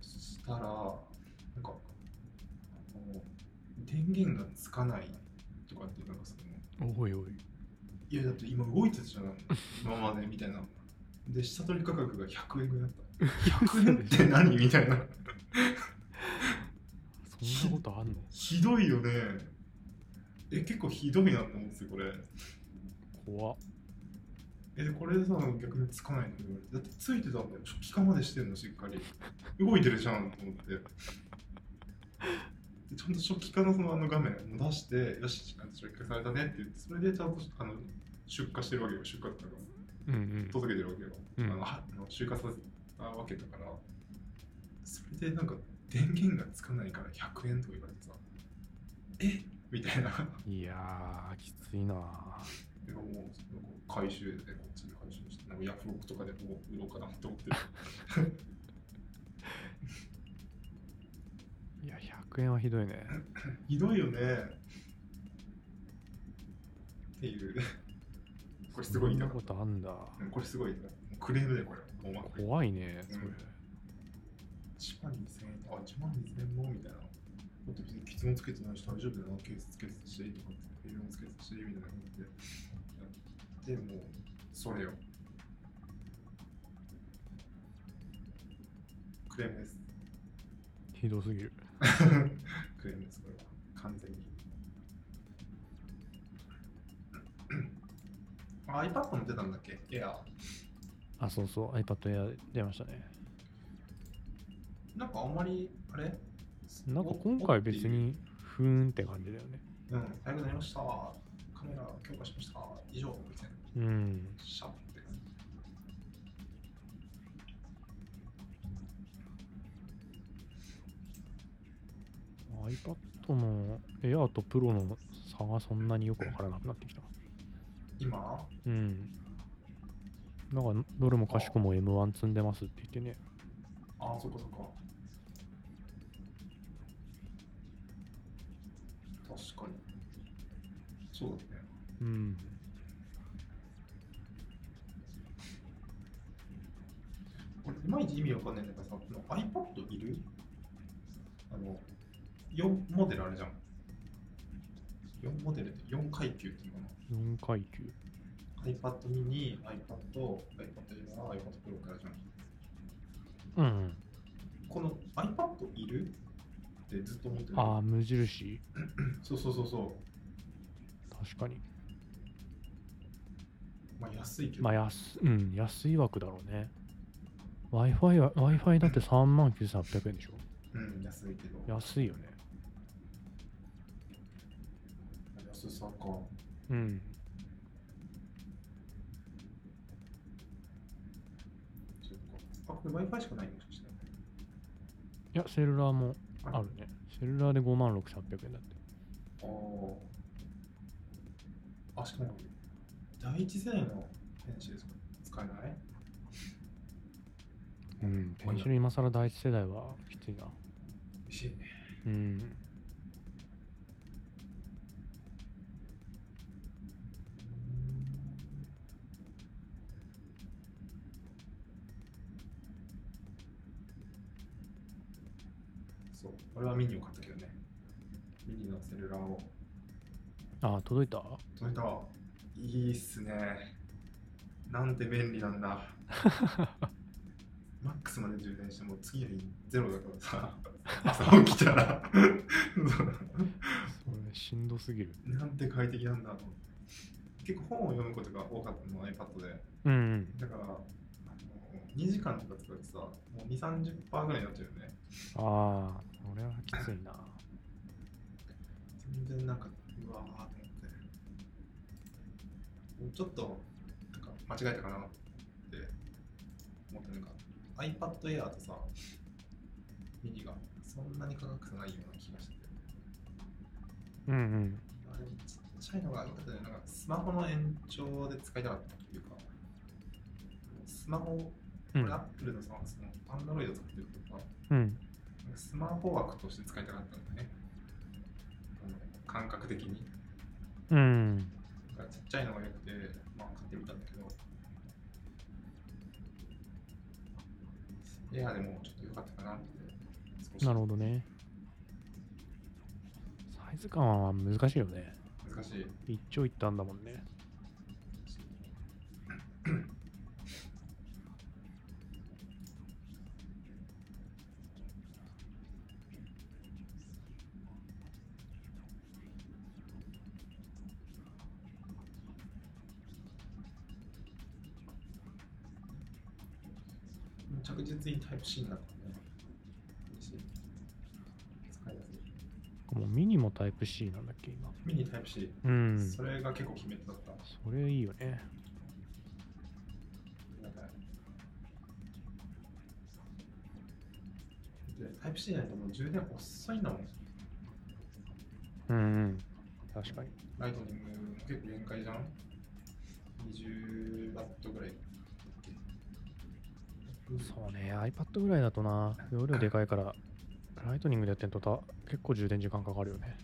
そしたら、なんか、あの電源がつかないとかって、なんかその、
おいおい
いやだって今動いてたじゃん、今までみたいな。で、下取り価格が100円ぐらいだった。100円って何？みたいな。
そんなことあんの？
ひどいよね。え、結構ひどいなって思うんですよ、これ。
怖っ
え、でこれさ、逆につかないの言われてだってついてたんだよ。初期化までしてんの、しっかり。動いてるじゃんと思って。でちゃんと初期化のそのあの画面を出して、よし、初期化されたねって言って、それでちゃんとあの出荷してるわけよ、出荷っていう
んうん
届けてるわけよ。
うん
あのはあの集荷させたわけだから、それでなんか電源がつかないから100円とか言われてさ、え？みたいな。
いやーきついな
でももう回収でこっちで回収して、なんかヤフオクとかでもう売ろうかなって思ってる。
いや100円はひどいね
ひどいよね。っていう。これすごい
な。ことあんだ
うんこれすごい痛かった。もうクレームだよ、これ。
怖いねそれ
うん1万2000円、あ、1万2000円もみたいな。だって別に傷もつけてないし大丈夫だよな、ケースつけてたし、とかって、フィルムつけてたし、みたいな感じで。でもう、それよ。クレームです。
ひどすぎる
クレームです、これは。完全に。あ iPad も出たんだっけ？エア。
あそうそう iPad Air 出ましたね
なんかあんまり、あれ？
なんか今回別。にふーんって感じだよね
おうん、早くなりました。カメラ強化しました。以上、みたいな。
うん
シャッて感じ。
iPad の Air と Pro の差がそんなによくわからなくなってきた
今？
うんなんかどれもかしくも M1 積んでますって言ってね
ああ、そっかそっか。かに。そうだね。
うん
これ、いまいち意味わかんないんだけどさ、iPad いる？あの、4モデルあるじゃん。4モデルって4階級っていうのか
4階級
な ?iPad mini、iPad、iPad Air、iPad Pro からじゃん。
うん
この iPad いる？ってずっと思ってる。
ああ無印？
そうそうそうそう。
確かに
まあ安いけど。
まあ安,、うん、安い枠だろうね Wi-Fi は Wi-Fi だって3万9800円でしょ？
ううん、安いけど。
安いよね。
安さか。
うん。
あ、これ Wi-Fi しかないのもしかして。
いや、セルラーもあるね。セルラーで5万6800円だって。
ああ。あ、しかも、第一世代の電子ですか？使えない？
うん。ペンシル今更第一世代はきついな。
しいね。
うん。
俺はミニを買ったけどね。ミニのセルラーを。
あ、届いた？
届いた。いいっすね。なんて便利なんだ。マックスまで充電しても次の日ゼロだからさ。朝起きたら
それしんどすぎる。
なんて快適なんだと思って結構本を読むことが多かったの iPad で
うんうん。
だからあの2時間とか使うとさもう2 3 0ぐらいになっちゃうよね
ああ、これはきついな。
全然なんかうわーと思ってもうちょっとなんか間違えたかなって思ってなんか iPad Air とさミニがそんなに価格差ないような気がしてて
うんうん。
あれちっちゃいのが良かったねなんかスマホの延長で使いたかったっていうかスマホ
う
これ
ん
アップルのさその Android 使ってるとか
うん。
スマホ枠として使いたかったんだね感覚的に
うん。
ちっちゃいのが良くて、まあ、買ってみたんだけど、エアーでもちょっと良かったかなって、
なるほどね。サイズ感は難しいよね。
難しい。
一長一短だもんね。
着実にタイプ C になったね。嬉しい使いやすい。
もうミニもタイプ C なんだっけ、今。
ミニタイプ C、
うん。
それが結構決め手だった。
それいいよね。
でタイプ C ないともう充電遅いんだもん。
うんうん。確かに。
ライトニングも結構限界じゃん ?20 ワットぐらい。
そうね、iPad ぐらいだとな、容量でかいから、ライトニングでやってんとた結構充電時間かかるよね。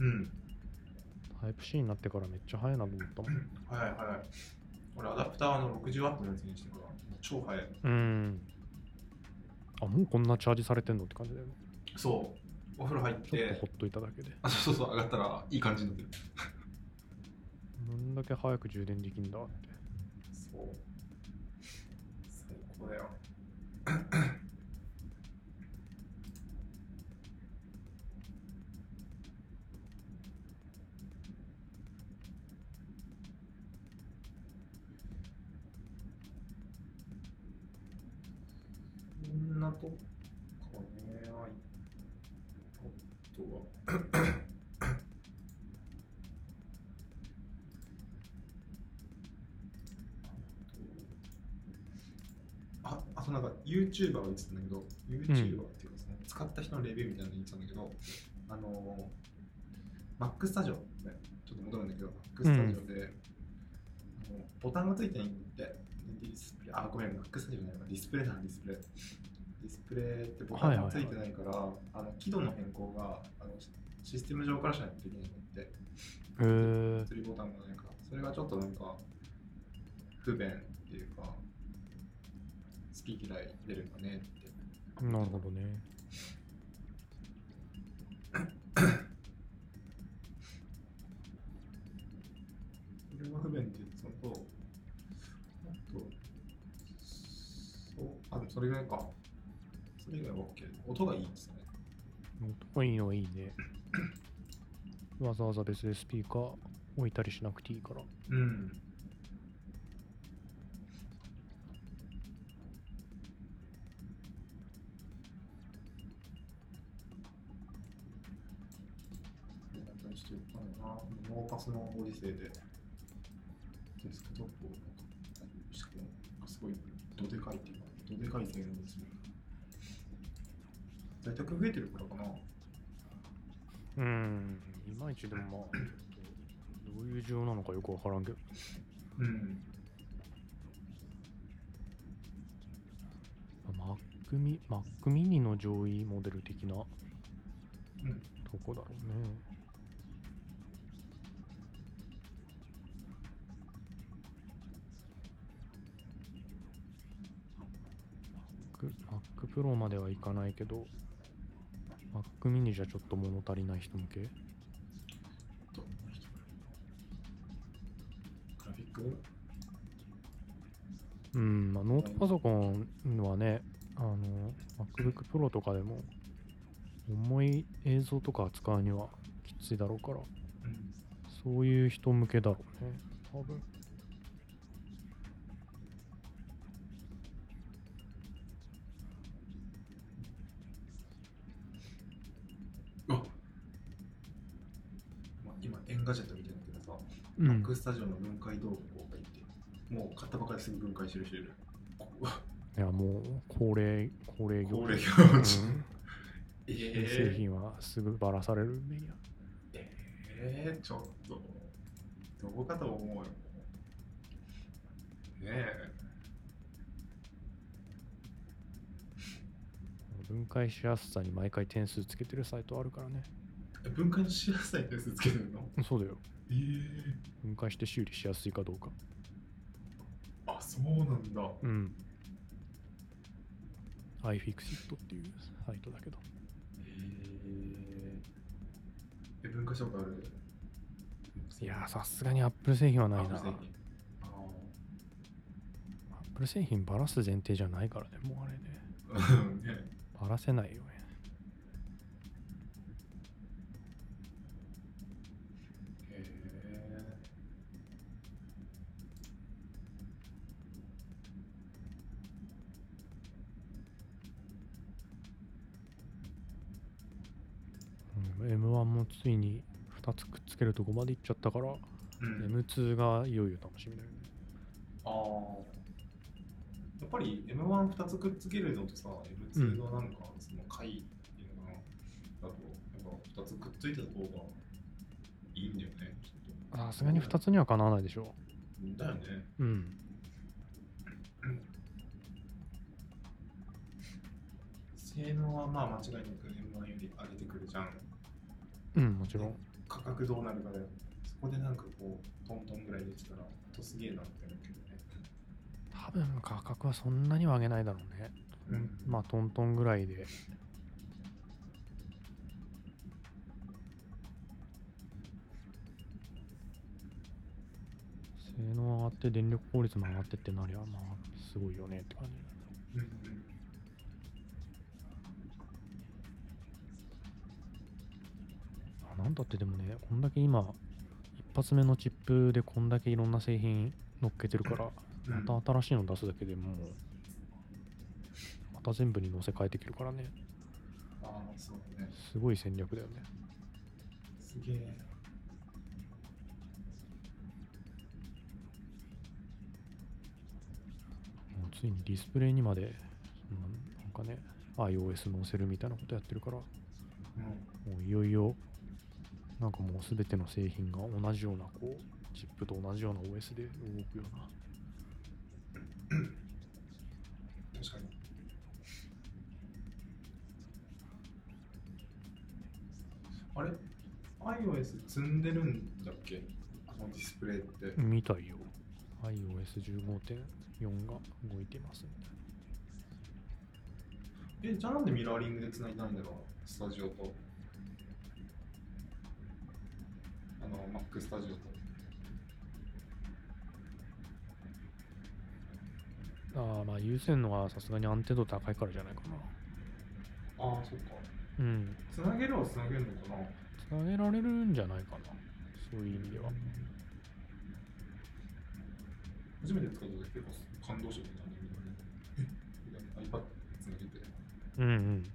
うん。
タイプ C になってからめっちゃ早いなと思ったもん。
はいはい。俺、アダプターの60ワットのやつにしてから、超速い。
うん。あ、もうこんなチャージされてんのって感じだよね。
そう。お風呂入っ
ちょっと
て
ほ、っといただけで。
あ、そうそうそう、上がったらいい感じになってる。
どんだけ早く充電できんだって。
そう。そうだよ。こんなと YouTuber が言ってたんだけど、YouTuber っていうかその使った人のレビューみたいなの言ってたんだけど、あのー、Mac スタジオ、ね、ちょっと戻るんだけど、Mac スタジオで、あのボタンがついてないんで、ディスプレイ、あ、ごめん、Mac スタジオじゃないわ。ディスプレイだ、ディスプレイ。ディスプレイってボタンがついてないから、あの輝度の変更があのシステム上からしないとできないのって、
へえ。
釣りボタンがないから、それがちょっとなんか不便っていうか、好き嫌い出るんだねって。
なるほどね。
それが不便って言ってたのと、あと、そう、あ、でもそれぐらいか。それ以外は OK。音がいいですね。
音がいいのはいいね。わざわざ別でスピーカー置いたりしなくていいから。
うん。な。ノーパスのオディセイで、デスクトップをしかも、すごいどでかいっていうか、どでかい性能ですね。在宅増えてるからかな。
うん、いまいちでもまあ、ちょっと、どういう需要なのかよくわからんけど。
うん。
マックミ、マックミニの上位モデル的なと
うん。
こだろうね。マップロまではいかないけど、マックミニじゃちょっと物足りない人向け？うん、まあ、ノートパソコンはね、あの、MacBook Pro とかでも、重い映像とか扱うにはきついだろうから、
うん。
そういう人向けだろうね、多分。うん
バックスタジオの分解動画がいて、もう買ったばかりすぐ分解してる人いる。
いや、もう、高齢、高齢業
高齢
うん
業種え
製品はすぐばらされるんでいや。
えー、ちょっと、どこかと思うよ。ねえ。
分解しやすさに毎回点数つけてるサイトあるからね。
え分解のしやすさに点数つけてるの？
そうだよ。
ええ
分解して修理しやすいかどうか。
あ、そうなんだ。
うん。iFixit っていうサイトだけど。
ええ分解したことある？
いやー、さすがに Apple 製品はないな。
あ製品あ
Apple 製品ばらす前提じゃないからね、もうあれね。
ね
ばらせないよね。M1 もついに2つくっつけるとこまでいっちゃったから、
うん、
M2 がいよいよ楽しみだよね。
ああやっぱり M12 つくっつけるのとさ M2 のなんかその回っていうのかな、だとやっぱ2つくっついてた方がいいんだよね
さすがに2つにはかなわないでしょ
だよね
う。うん。
性能はまあ間違いなく M1 より上げてくるじゃん
うん、もちろん。
価格どうなるかだよそこでなんかこうトントンぐらいできたらほんとすげえなって思うけどね
多分価格はそんなには上げないだろうね。
うん
まあトントンぐらいで。性能上がって電力効率も上がってってなりゃまあすごいよねって感じ。
うん
なんだってでもね、こんだけ今、一発目のチップでこんだけいろんな製品乗っけてるから、
うん。
また新しいの出すだけでもう、また全部に乗せ替えてきるからね、
ああそうだね。
すごい戦略だよね。
すげえ。
もうついにディスプレイにまで、ななんかね、iOS 載せるみたいなことやってるから、も
うん。
ういよいよ、なんかもうすべての製品が同じような、こう、チップと同じような OS で動くような。
確かに。あれ？iOS 積んでるんだっけ？あのディスプレイって、
みたいよ。iOS15.4 が動いてますみたい
えじゃあなんでミラーリングで繋いだんだろう？スタジオとあの Mac スタジオと
な。ああ、まあ有線のはさすがに安定度高いからじゃないかな。
ああそっか
うん。
繋げるは繋げるのかな
つなげられるんじゃないかな。そういう意味では。
初めて使った時結構感動したことあるんだけどねえみたいな iPad つなげて
うんうん。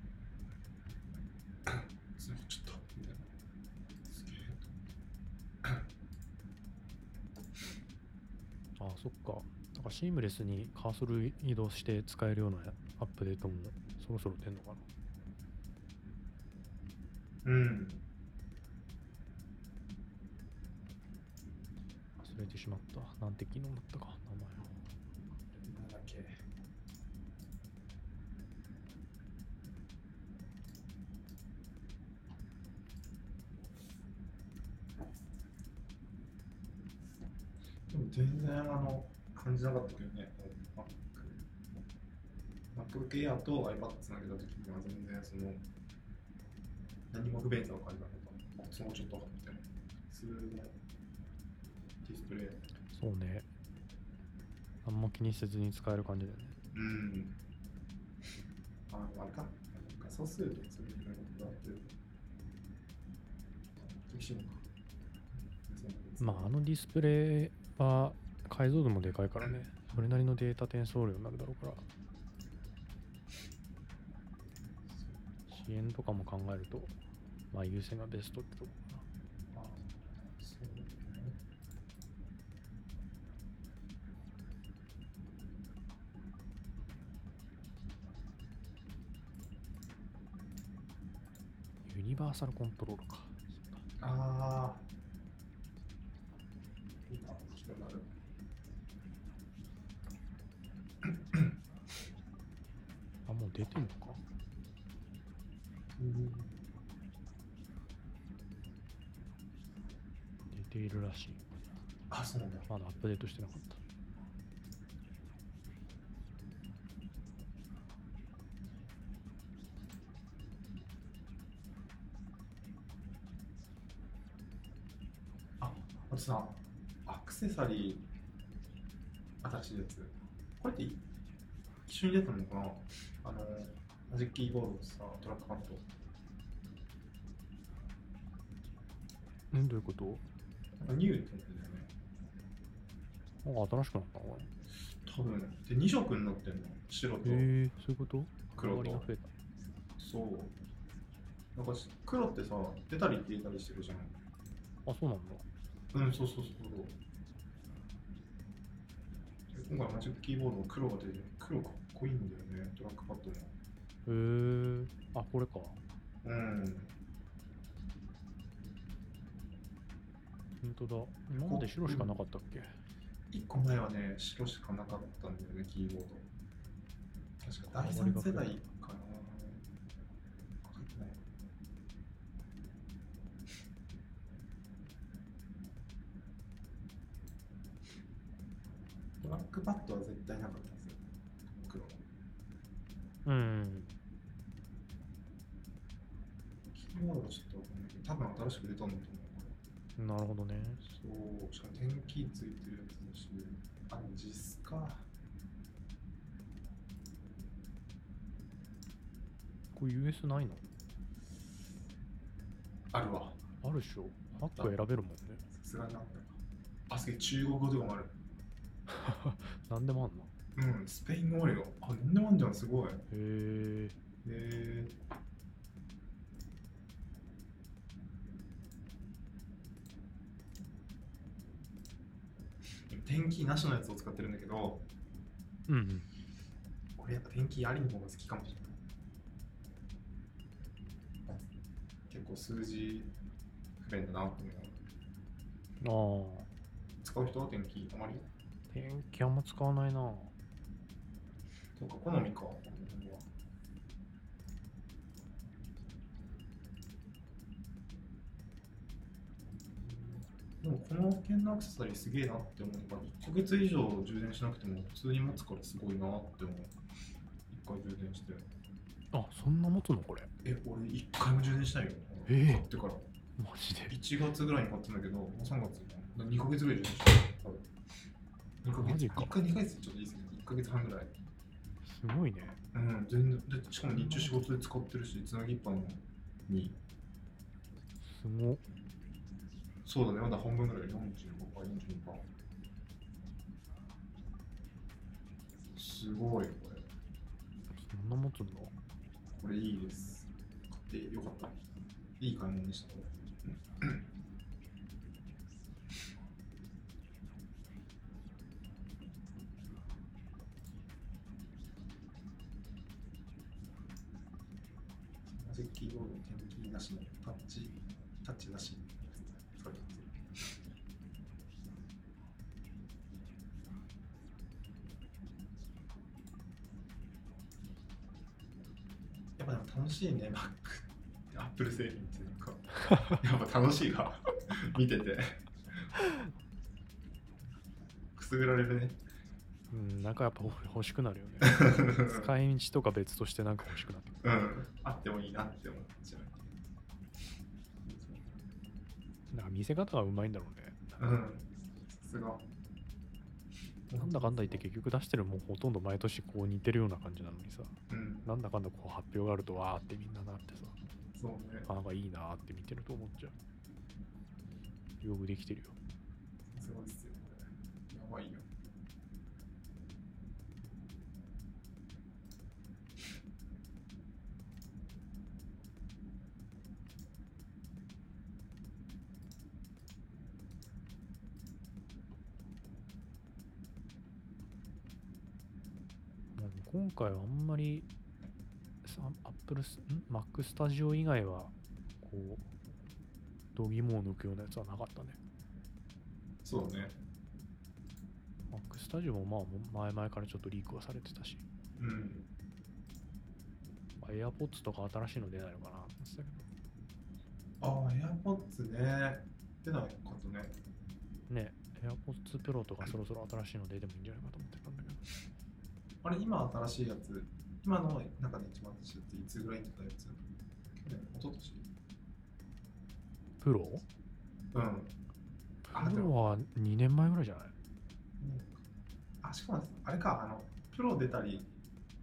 そっか。なんかシームレスにカーソル移動して使えるようなアップデートもそろそろ出んのかな？
うん。
忘れてしまった。なんて機能だったか、
全然あの感じなかったけどね、Mac。MacBook Air と iPad つなげたときには全然その何も不便さを感じなかった。コツもちょっとあって、普通のディスプレイ。
そうね。あんま気にせずに使える感じだよね。
うん。あ、あれか。画素数とかそういうのがあって。厳しいのか。
まあ、あのディスプレイは解像度もでかいからね。それなりのデータ転送量になるだろうから。遅延とかも考えると、まあ優先がベストってとこかな。ユニバーサルコントロールか。
あ
あ。もう出てんのか？
うん。
出ているらしい。
あ、そうなんだ。
まだアップデートしてなかった。
あ、あとさ、アクセサリー、新しいやつ。これってい一緒に出たのかな？あの、マジックキーボードとさ、トラックパッド。
んどういうこと？
ニューって言ってたよね。
なんか新しくなったのかな？
多分。で、2色になってんの。白と
へえそういうこと？
黒と。そう。なんかし黒ってさ、出たり消えたりしてるじゃん。
あ、そうなんだ。
うん、そうそうそうそう。で今回マジックキーボードの黒が出てる。黒かっこいいんだよね、トラックパッドも。
へえあ、これか。
うん。
本当だ。今まで白しかなかったっけ？
一個前はね、白しかなかったんだよね、キーボード。確か第3世代かな。トラックパッドは絶対なかった。
うん。
キーボードはちょっとわかんないけど、多分新しく出たんだと思う。
なるほどね。
そう、しかも点キーついてるやつだし、あ、実スか。
これ US ないの？
あるわ。
あるでしょ ?8 個選べるもんね。
さすがにあったか。あ、すげえ、中国語とかもある。
なんでもあんの？
うん、スペイン語あるよ。あ、なんでもあんじゃん、すごい。へ
へえ
え。天気なしのやつを使ってるんだけど、
うんうん。
俺やっぱ天気ありの方が好きかもしれない。結構数字不便だなって思う。
ああ。
使う人は天気あまり？
天気あんま使わないな。
そうか、好みか。でもこの件のアクセサリーすげえなって思うのが1ヶ月以上充電しなくても普通に持つからすごいなって思う。1回充電して。
あ、そんな持つのこれ？
え、俺1回も充電しないよ。
ええ
買ってから。
マジで
？1月ぐらいに買ったんだけど、もう3月だ2ヶ月ぐらい充電した。多分2ヶ月。
マジか
1回2ヶ月ちょっと言い過ぎ1ヶ月半ぐらい。
すごいね。
うん、全然。でしかも日中仕事で使ってるし、つなぎっぱのに。
すごっ。
そうだね、まだ半分ぐらい、45%、42%。すごい、これ。
そんな持つんだ。
これいいです。買ってよかった。いい買い物でした、これ。ーボードなしのタッチ、タッチなしにま。やっぱでも楽しいね、マックアップル製品っていうか、やっぱ楽しいわ、見ててくすぐられるね。
うん、なんかやっぱ欲欲しくなるよね。使い道とか別としてなんか欲しくなってくる。
うん、あってもいいなって思っちゃう。
なんか見せ方がうまいんだろうね。
うん、さすが。
なんだかんだ言って結局出してるもんほとんど毎年こう似てるような感じなのにさ、
うん、
なんだかんだこう発表があるとわーってみんななってさ、
そうね。
あなんかいいなーって見てると思っちゃう。よくできてるよ。
すごいっすよ。やばいよ。
まあ今回はあんまりさ Apple スん？Mac スタジオ以外はこう度肝を抜くようなやつはなかったね。
そうね。
Mac スタジオもまあ前々からちょっとリークはされてたし、
うん。
まあ AirPods とか新しいの出ないのかなと思ってたけ
ああ、AirPods ね。出ないことね。
ど、ね、AirPods Pro とかそろそろ新しいの出てもいいんじゃないかと思って
あれ、今新しいやつ、今の中で一番新しいやつ、いつぐらいに出たやつ？去年、一昨年
プロ？
うん。
プロは2年前ぐらいじゃない？
あ、しかも、あれか、あの、プロ出たり、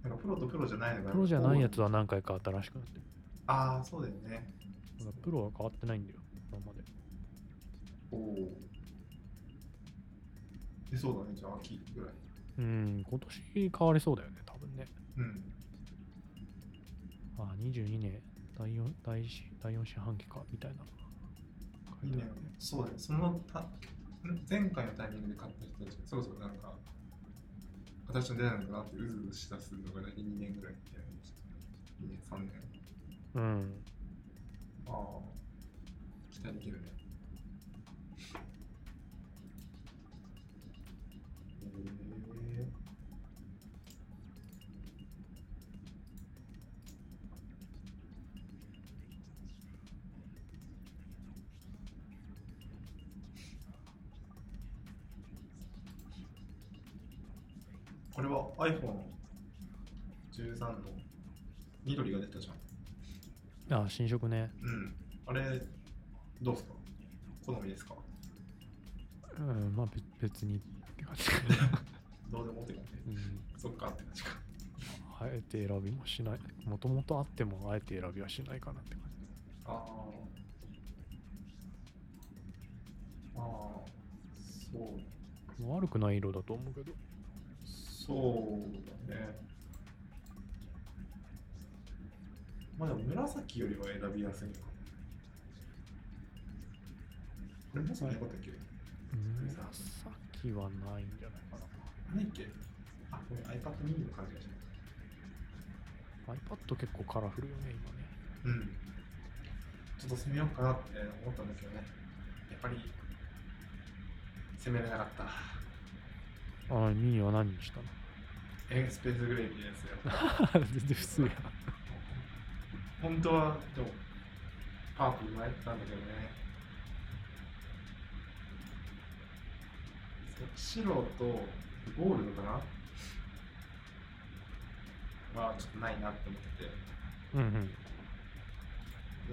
なんかプロとプロじゃないのが。
プロじゃないやつは何回か新しくなってる。
ああ、そうだよね。
プロは変わってないんだよ、今まで。
おお。出そうだね、じゃあ秋ぐらい。
うん、今年変わりそうだよね、多分ね。
うん。
あ、22年第 4, 第四第4四半期か、みたいな。
いいね。そうだね。そのた、ん前回のタイミングで買った人たちが、そろそろなんか、私の出ないのかなってうずうずしだすのが大体2年ぐらいみたいな。2年、3年。
うん。
ああ、期待できるね。これは iPhone13 の緑が出たじゃん。
あ、新色ね。
うん。あれ、どうですか？好みですか？
うん、まあ別別にって感じ。
どうでもって感じ。
うん、
そっかって感じか。
あえて選びもしない。もともとあってもあえて選びはしないかなって感じ。
ああ。ああ。そう。
悪くない色だと思うけど。
そうだね。まあでも紫よりは選びやすいのかも。これ紫なかったっけ？
紫はないんじゃないかな。
ないっけ？あ、これ iPad mini の感じがします。
iPad 結構カラフルよね、今ね。
うん。ちょっと攻めようかなって思ったんだけどね。やっぱり、攻めれなかった。
あ、ミニは何にしたの？
え、スペースグレービーですよ。
全然普通や。
本当は、でも、パープル迷ったんだけどね。白とゴールドかな？はちょっとないなって思ってて。
うんうん。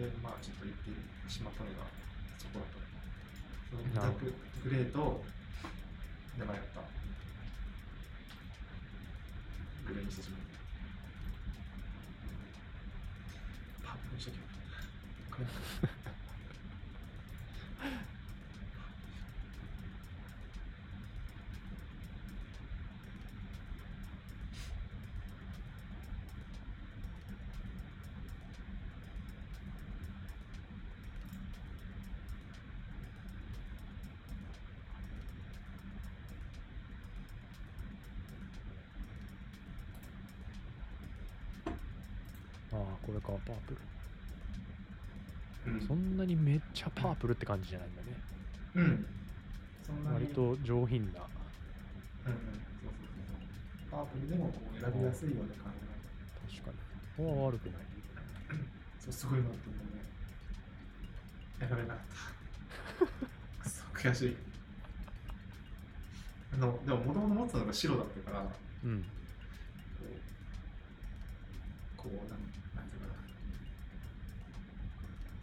で、まあちょっと言ってしまったのがそこだった。そのダー
なるほど
クグレーと、で迷った。グレーにしてしま
ちゃパープルって感じじゃないんだね
うん。そんなに
割と上品な
うんうん。そうそうそう。パープルでもこう選びやすいような感じが。
確かにここは悪くない
そう、すごいなって思うね。選べなかった。く そ、悔しい。あの、でも、もともと持ってたのが白だったから、こ
うん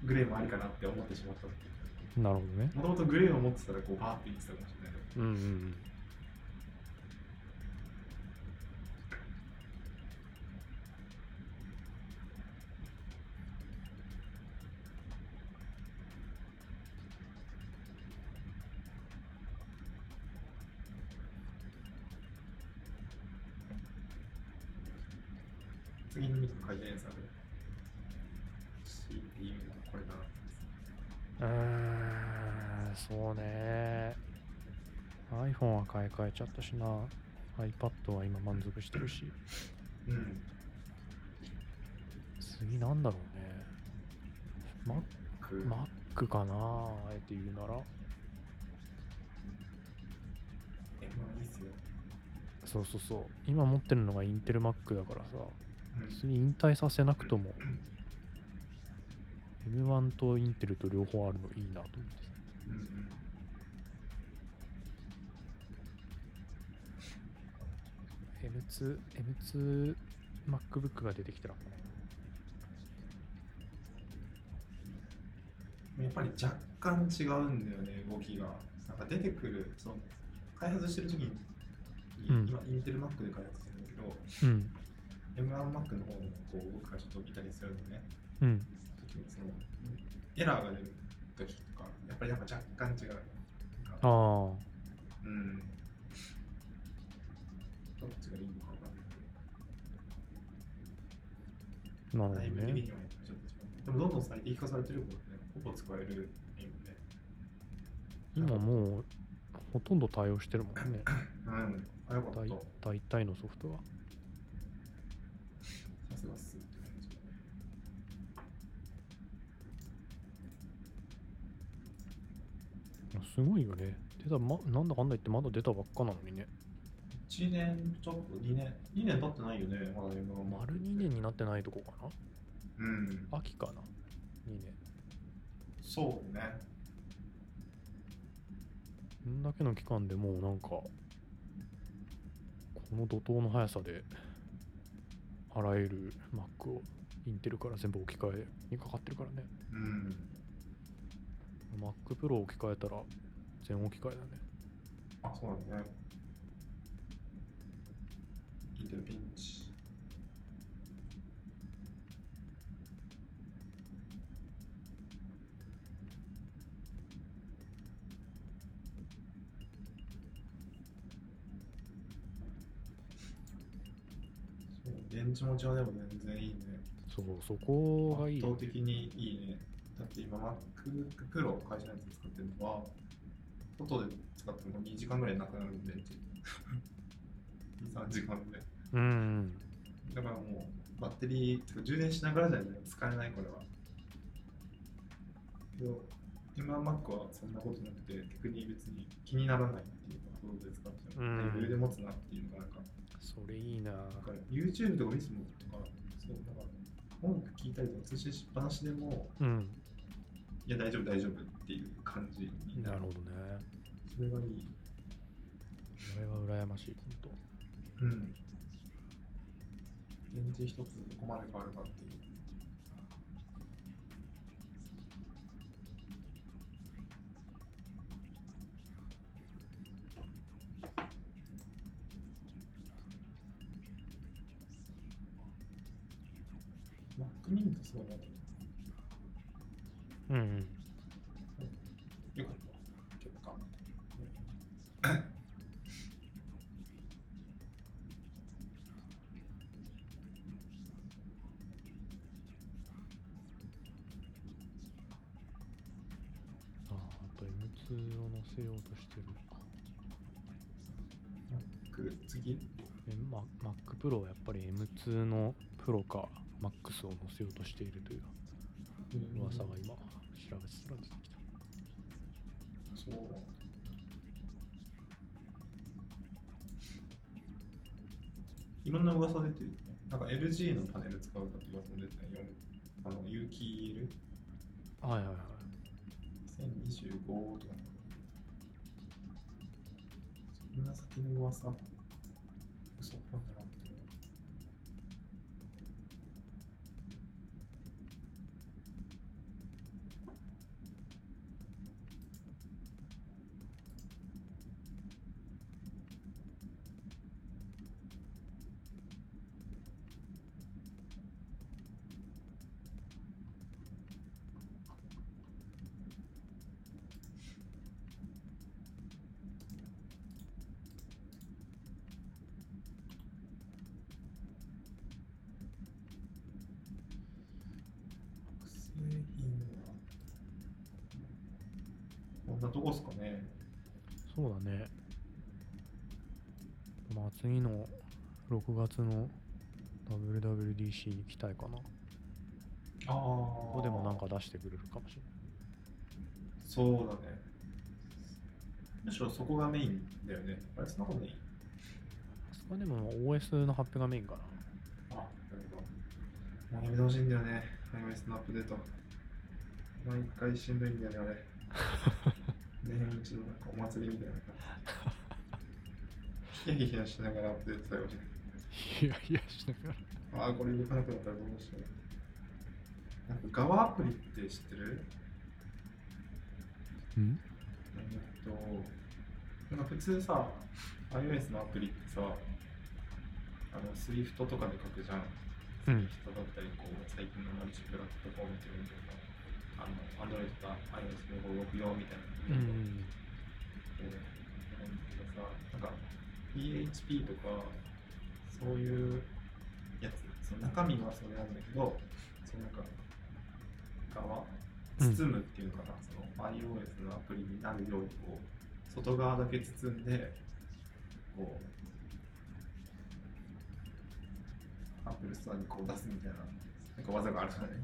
グレーもありかなって思ってしまったっていう
なるほどね
もともとグレーを持ってたら、こう、バーって言ってたかもしれないけど。
うんうんうん
次の見た回転される。
そうね。iPhone は買い替えちゃったしな。iPad は今満足してるし。
うん。
次なんだろうね。
く
Mac かなあえて言うなら、そうそうそう。今持ってるのがインテル Mac だからさ。別に引退させなくとも。M1 とインテルと両方あるのいいなと思って。M2、M2 MacBook が出てきたら
やっぱり若干違うんだよね、動きが。なんか出てくる、その開発してる時に、
うん。
今、インテル Mac で開発してるんだけど、
うん、
M1 Mac の方のこう動きがちょっと見たりするのね。
うん、
時にそのエラーが出る時とか、やっぱりなんか若干違う。
ああ、
うん。どっちがいいのかわかんない。
なるほどね。
でもどんどん最適化されてることね、ほぼ使える。
今もうほとんど対応してるもんね。
うん。あ、よかった。
大体のソフトは。
す
ごいよね。出た、ま、なんだかんだ言ってまだ出たばっかなのにね。
1年ちょっと、2年、2年経ってないよね、まだ今は。
丸2年になってないとこか
うん。
な秋かな ?2 年。
そうね。
こんだけの期間でもうなんか、この怒涛の速さで、あらゆる Mac をインテルから全部置き換えにかかってるからね。
うん。
Mac Pro 置き換えたら全置き換えだね。
あ、そうだね。インテルピンチ。そう電池持ちはでも全然いいね。
そう、そこがいい
圧。倒的にいいね。だって今 MacBook Pro 会社のやつ使ってるのは、外で使っても2時間ぐらいなくなるんで、2、3時間で。
うん。
だからもう、バッテリー、充電しながらじゃないと使えない、これは。今 Mac はそんなことなくて、逆に別に気にならないっていうか、外で使っても、
うん
余裕で持つなっていうのが、なんか、
それいいな
なんか YouTube とか見てもとか、そう、なんか、音楽聴いたりとか通信しっぱなしでも、
うん。
いや、大丈夫、大丈夫っていう感じになる。
ほどね。
それがいい。
それは羨ましい、本
うん。電池一つどこまで変わるかっていう。Mac mini とそうだね。
当。うんうん。ぱり M2 の Pro か Max を載せようとしているという噂が今調べてたら出てきた。
そういろんな噂出てる。なんか LG のパネル使うかって噂も出てないよ。あの、有機 EL
はいはいはい。
2025とか。そんな先の噂嘘なんだ
6月の WWDC に期待かな。
ああ。
ここでもなんか出してくれるかもしれ
そうだね。むしろそこがメインだよね。あれ、そんなことない
ない。そこはでも OS の発表がメインかな。
あ、なるほど。もうてほしいんだよね。iOS のアップデート。毎回しんどいんだよね、あれ。年一のなんかお祭りみたいな感じ。ヒヤヒヤしながらアップデートされまし
いやいやしながら。
た。ああ、これ動かなくなったらどうしよう。なんか、側アプリって知ってる？
ん？
えっと、なんか普通さ、iOS のアプリってさ、あの、Swift とかで書くじゃん。
うん
だったり、こう、最近のマルチプラットフォームっていうのが、あの、Android と iOS 両方動くよみたいな。
うん。
でなんかさ、なんか、PHP とか、そういうやつ、その中身はそれなんだけど、そのなんか、側、
うん
包むっていうのかな、その iOS のアプリになるように、こう、外側だけ包んで、こう、Apple Store にこう出すみたいな、なんか技があるからね。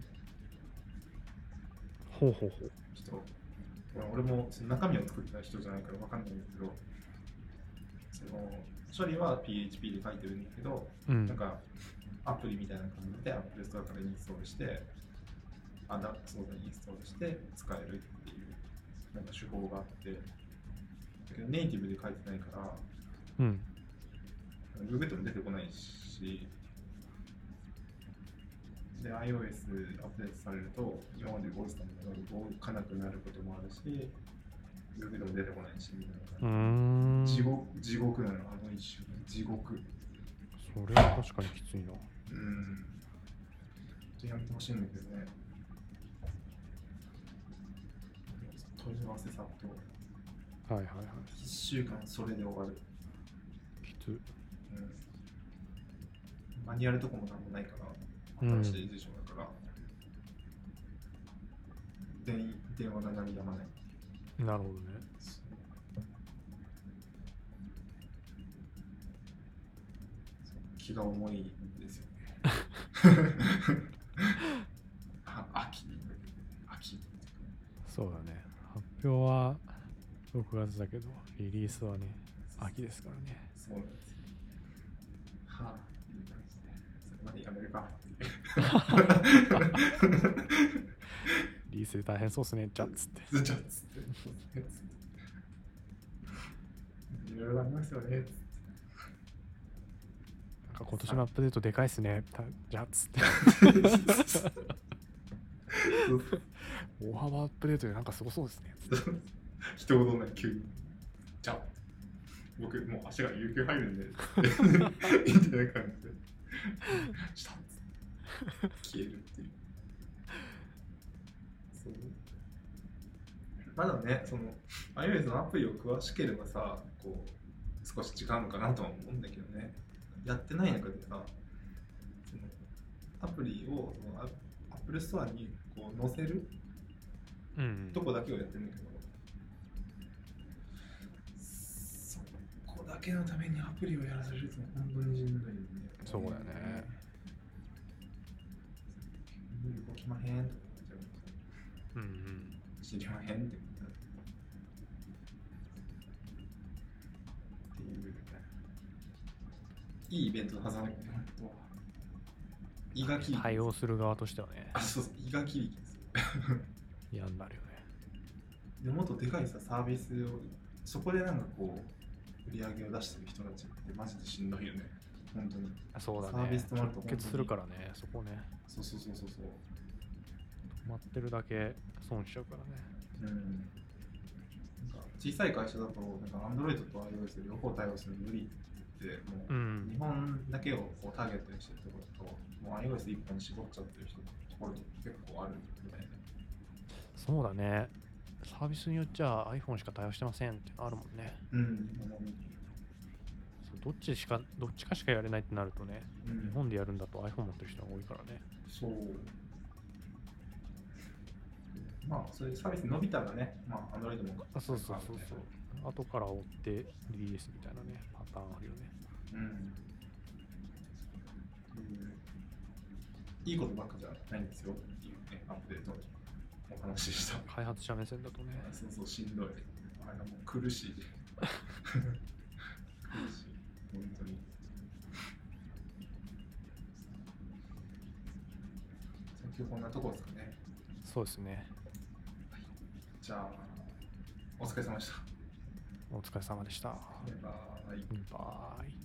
ほうほうほう。
ちょっと、俺もその中身を作った人じゃないからわかんないんですけど、その処理は PHP で書いてるんだけど、
うん。
なんかアプリみたいな感じで Apple Store からインストールして、あだそうだインストールして使えるっていうなんか手法があって、だけどネイティブで書いてないから、
うん。
ググっても出てこないし、で、iOS アップデートされると、今まで動いてたものが動かなくなることもあるし、ググっても出てこないし、みたいな。地獄、地獄なの、あの一瞬。地獄。
それは確かにきついな。
うん。やめてほしいんだけどね。問い合わせさと、
はいはいはい。
1週間それで終わる。
きつ。
うんマニュアルとかもなんもないから、
うん
新しい辞書だから、電電話が鳴りやまない。
なるほどね。
気が重いんですよね。あ秋秋
そうだね。発表は6月だけど、リリースはね、秋ですからね。
そうなんですよ。はあ、いい感じで。それまでやめるか。
リ リースで大変そうっすね、じゃっつって。
ずっちゃっつって。いろいろありますよね。つって
なんか今年のアップデートでかいっすね、たじゃっつって。大幅アップデートでなんかすごそうですね。つって
一言ない急に。じゃあ、僕もう足が有給入るんで、いな感じで、したっつって消えるっていう。そうまだね、その iOS のアプリを詳しければさ、こう、少し違うのかなとは思うんだけどね。やってない中でさ、そのアプリをそのア Apple Store にこう載せる
うん
とこだけをやってるんだけど、そこだけのためにアプリをやらせると本当にしんどいよね。
そうだよね。
動きまへんとかう
うん。うん。
知りまへんって。っていういいイベントのはずなんだけどね本当は胃がキリキリ
対応する側としてはね。
あそう胃がキリキリす。る
嫌になるよね。
でもっとでかいさサービスをそこでなんかこう売り上げを出してる人たちってマジでしんどいよね。本当に。
あそうだ
サービ
ね
スとなると
直結するからねそこね。
そうそうそうそうそう。
止まってるだけ損しちゃうからね。
うん。なんか小さい会社だとなんか Android と iOS 両方対応するの無理ってもう、
うん。
日本だけをこうターゲットにしてるところだともう iOS 一本に絞っちゃってる人のところと結構あるみたいな。
そうだね。サービスによっちゃ iPhone しか対応してませんってのあるもんね。
うん。
そうどっちしかどっちかしかやれないってなるとね
うん。
日本でやるんだと iPhone 持ってる人が多いからね。
そうまあそういうサービス伸びたらねまあ Android も
あそうそうそうそう。後から追ってリリースみたいなねパターンあるよね。
うん。うん。いいことばっかじゃないんですよ。っていうねアップデートのお話でした。
開発者目線だとね。
そうそうしんどい。あれはもう苦しい。苦しい。本当に。こんなとこですかね。
そうですね
じゃあお疲れ様でした。
お疲れ様でした。
バイバイ。
バイ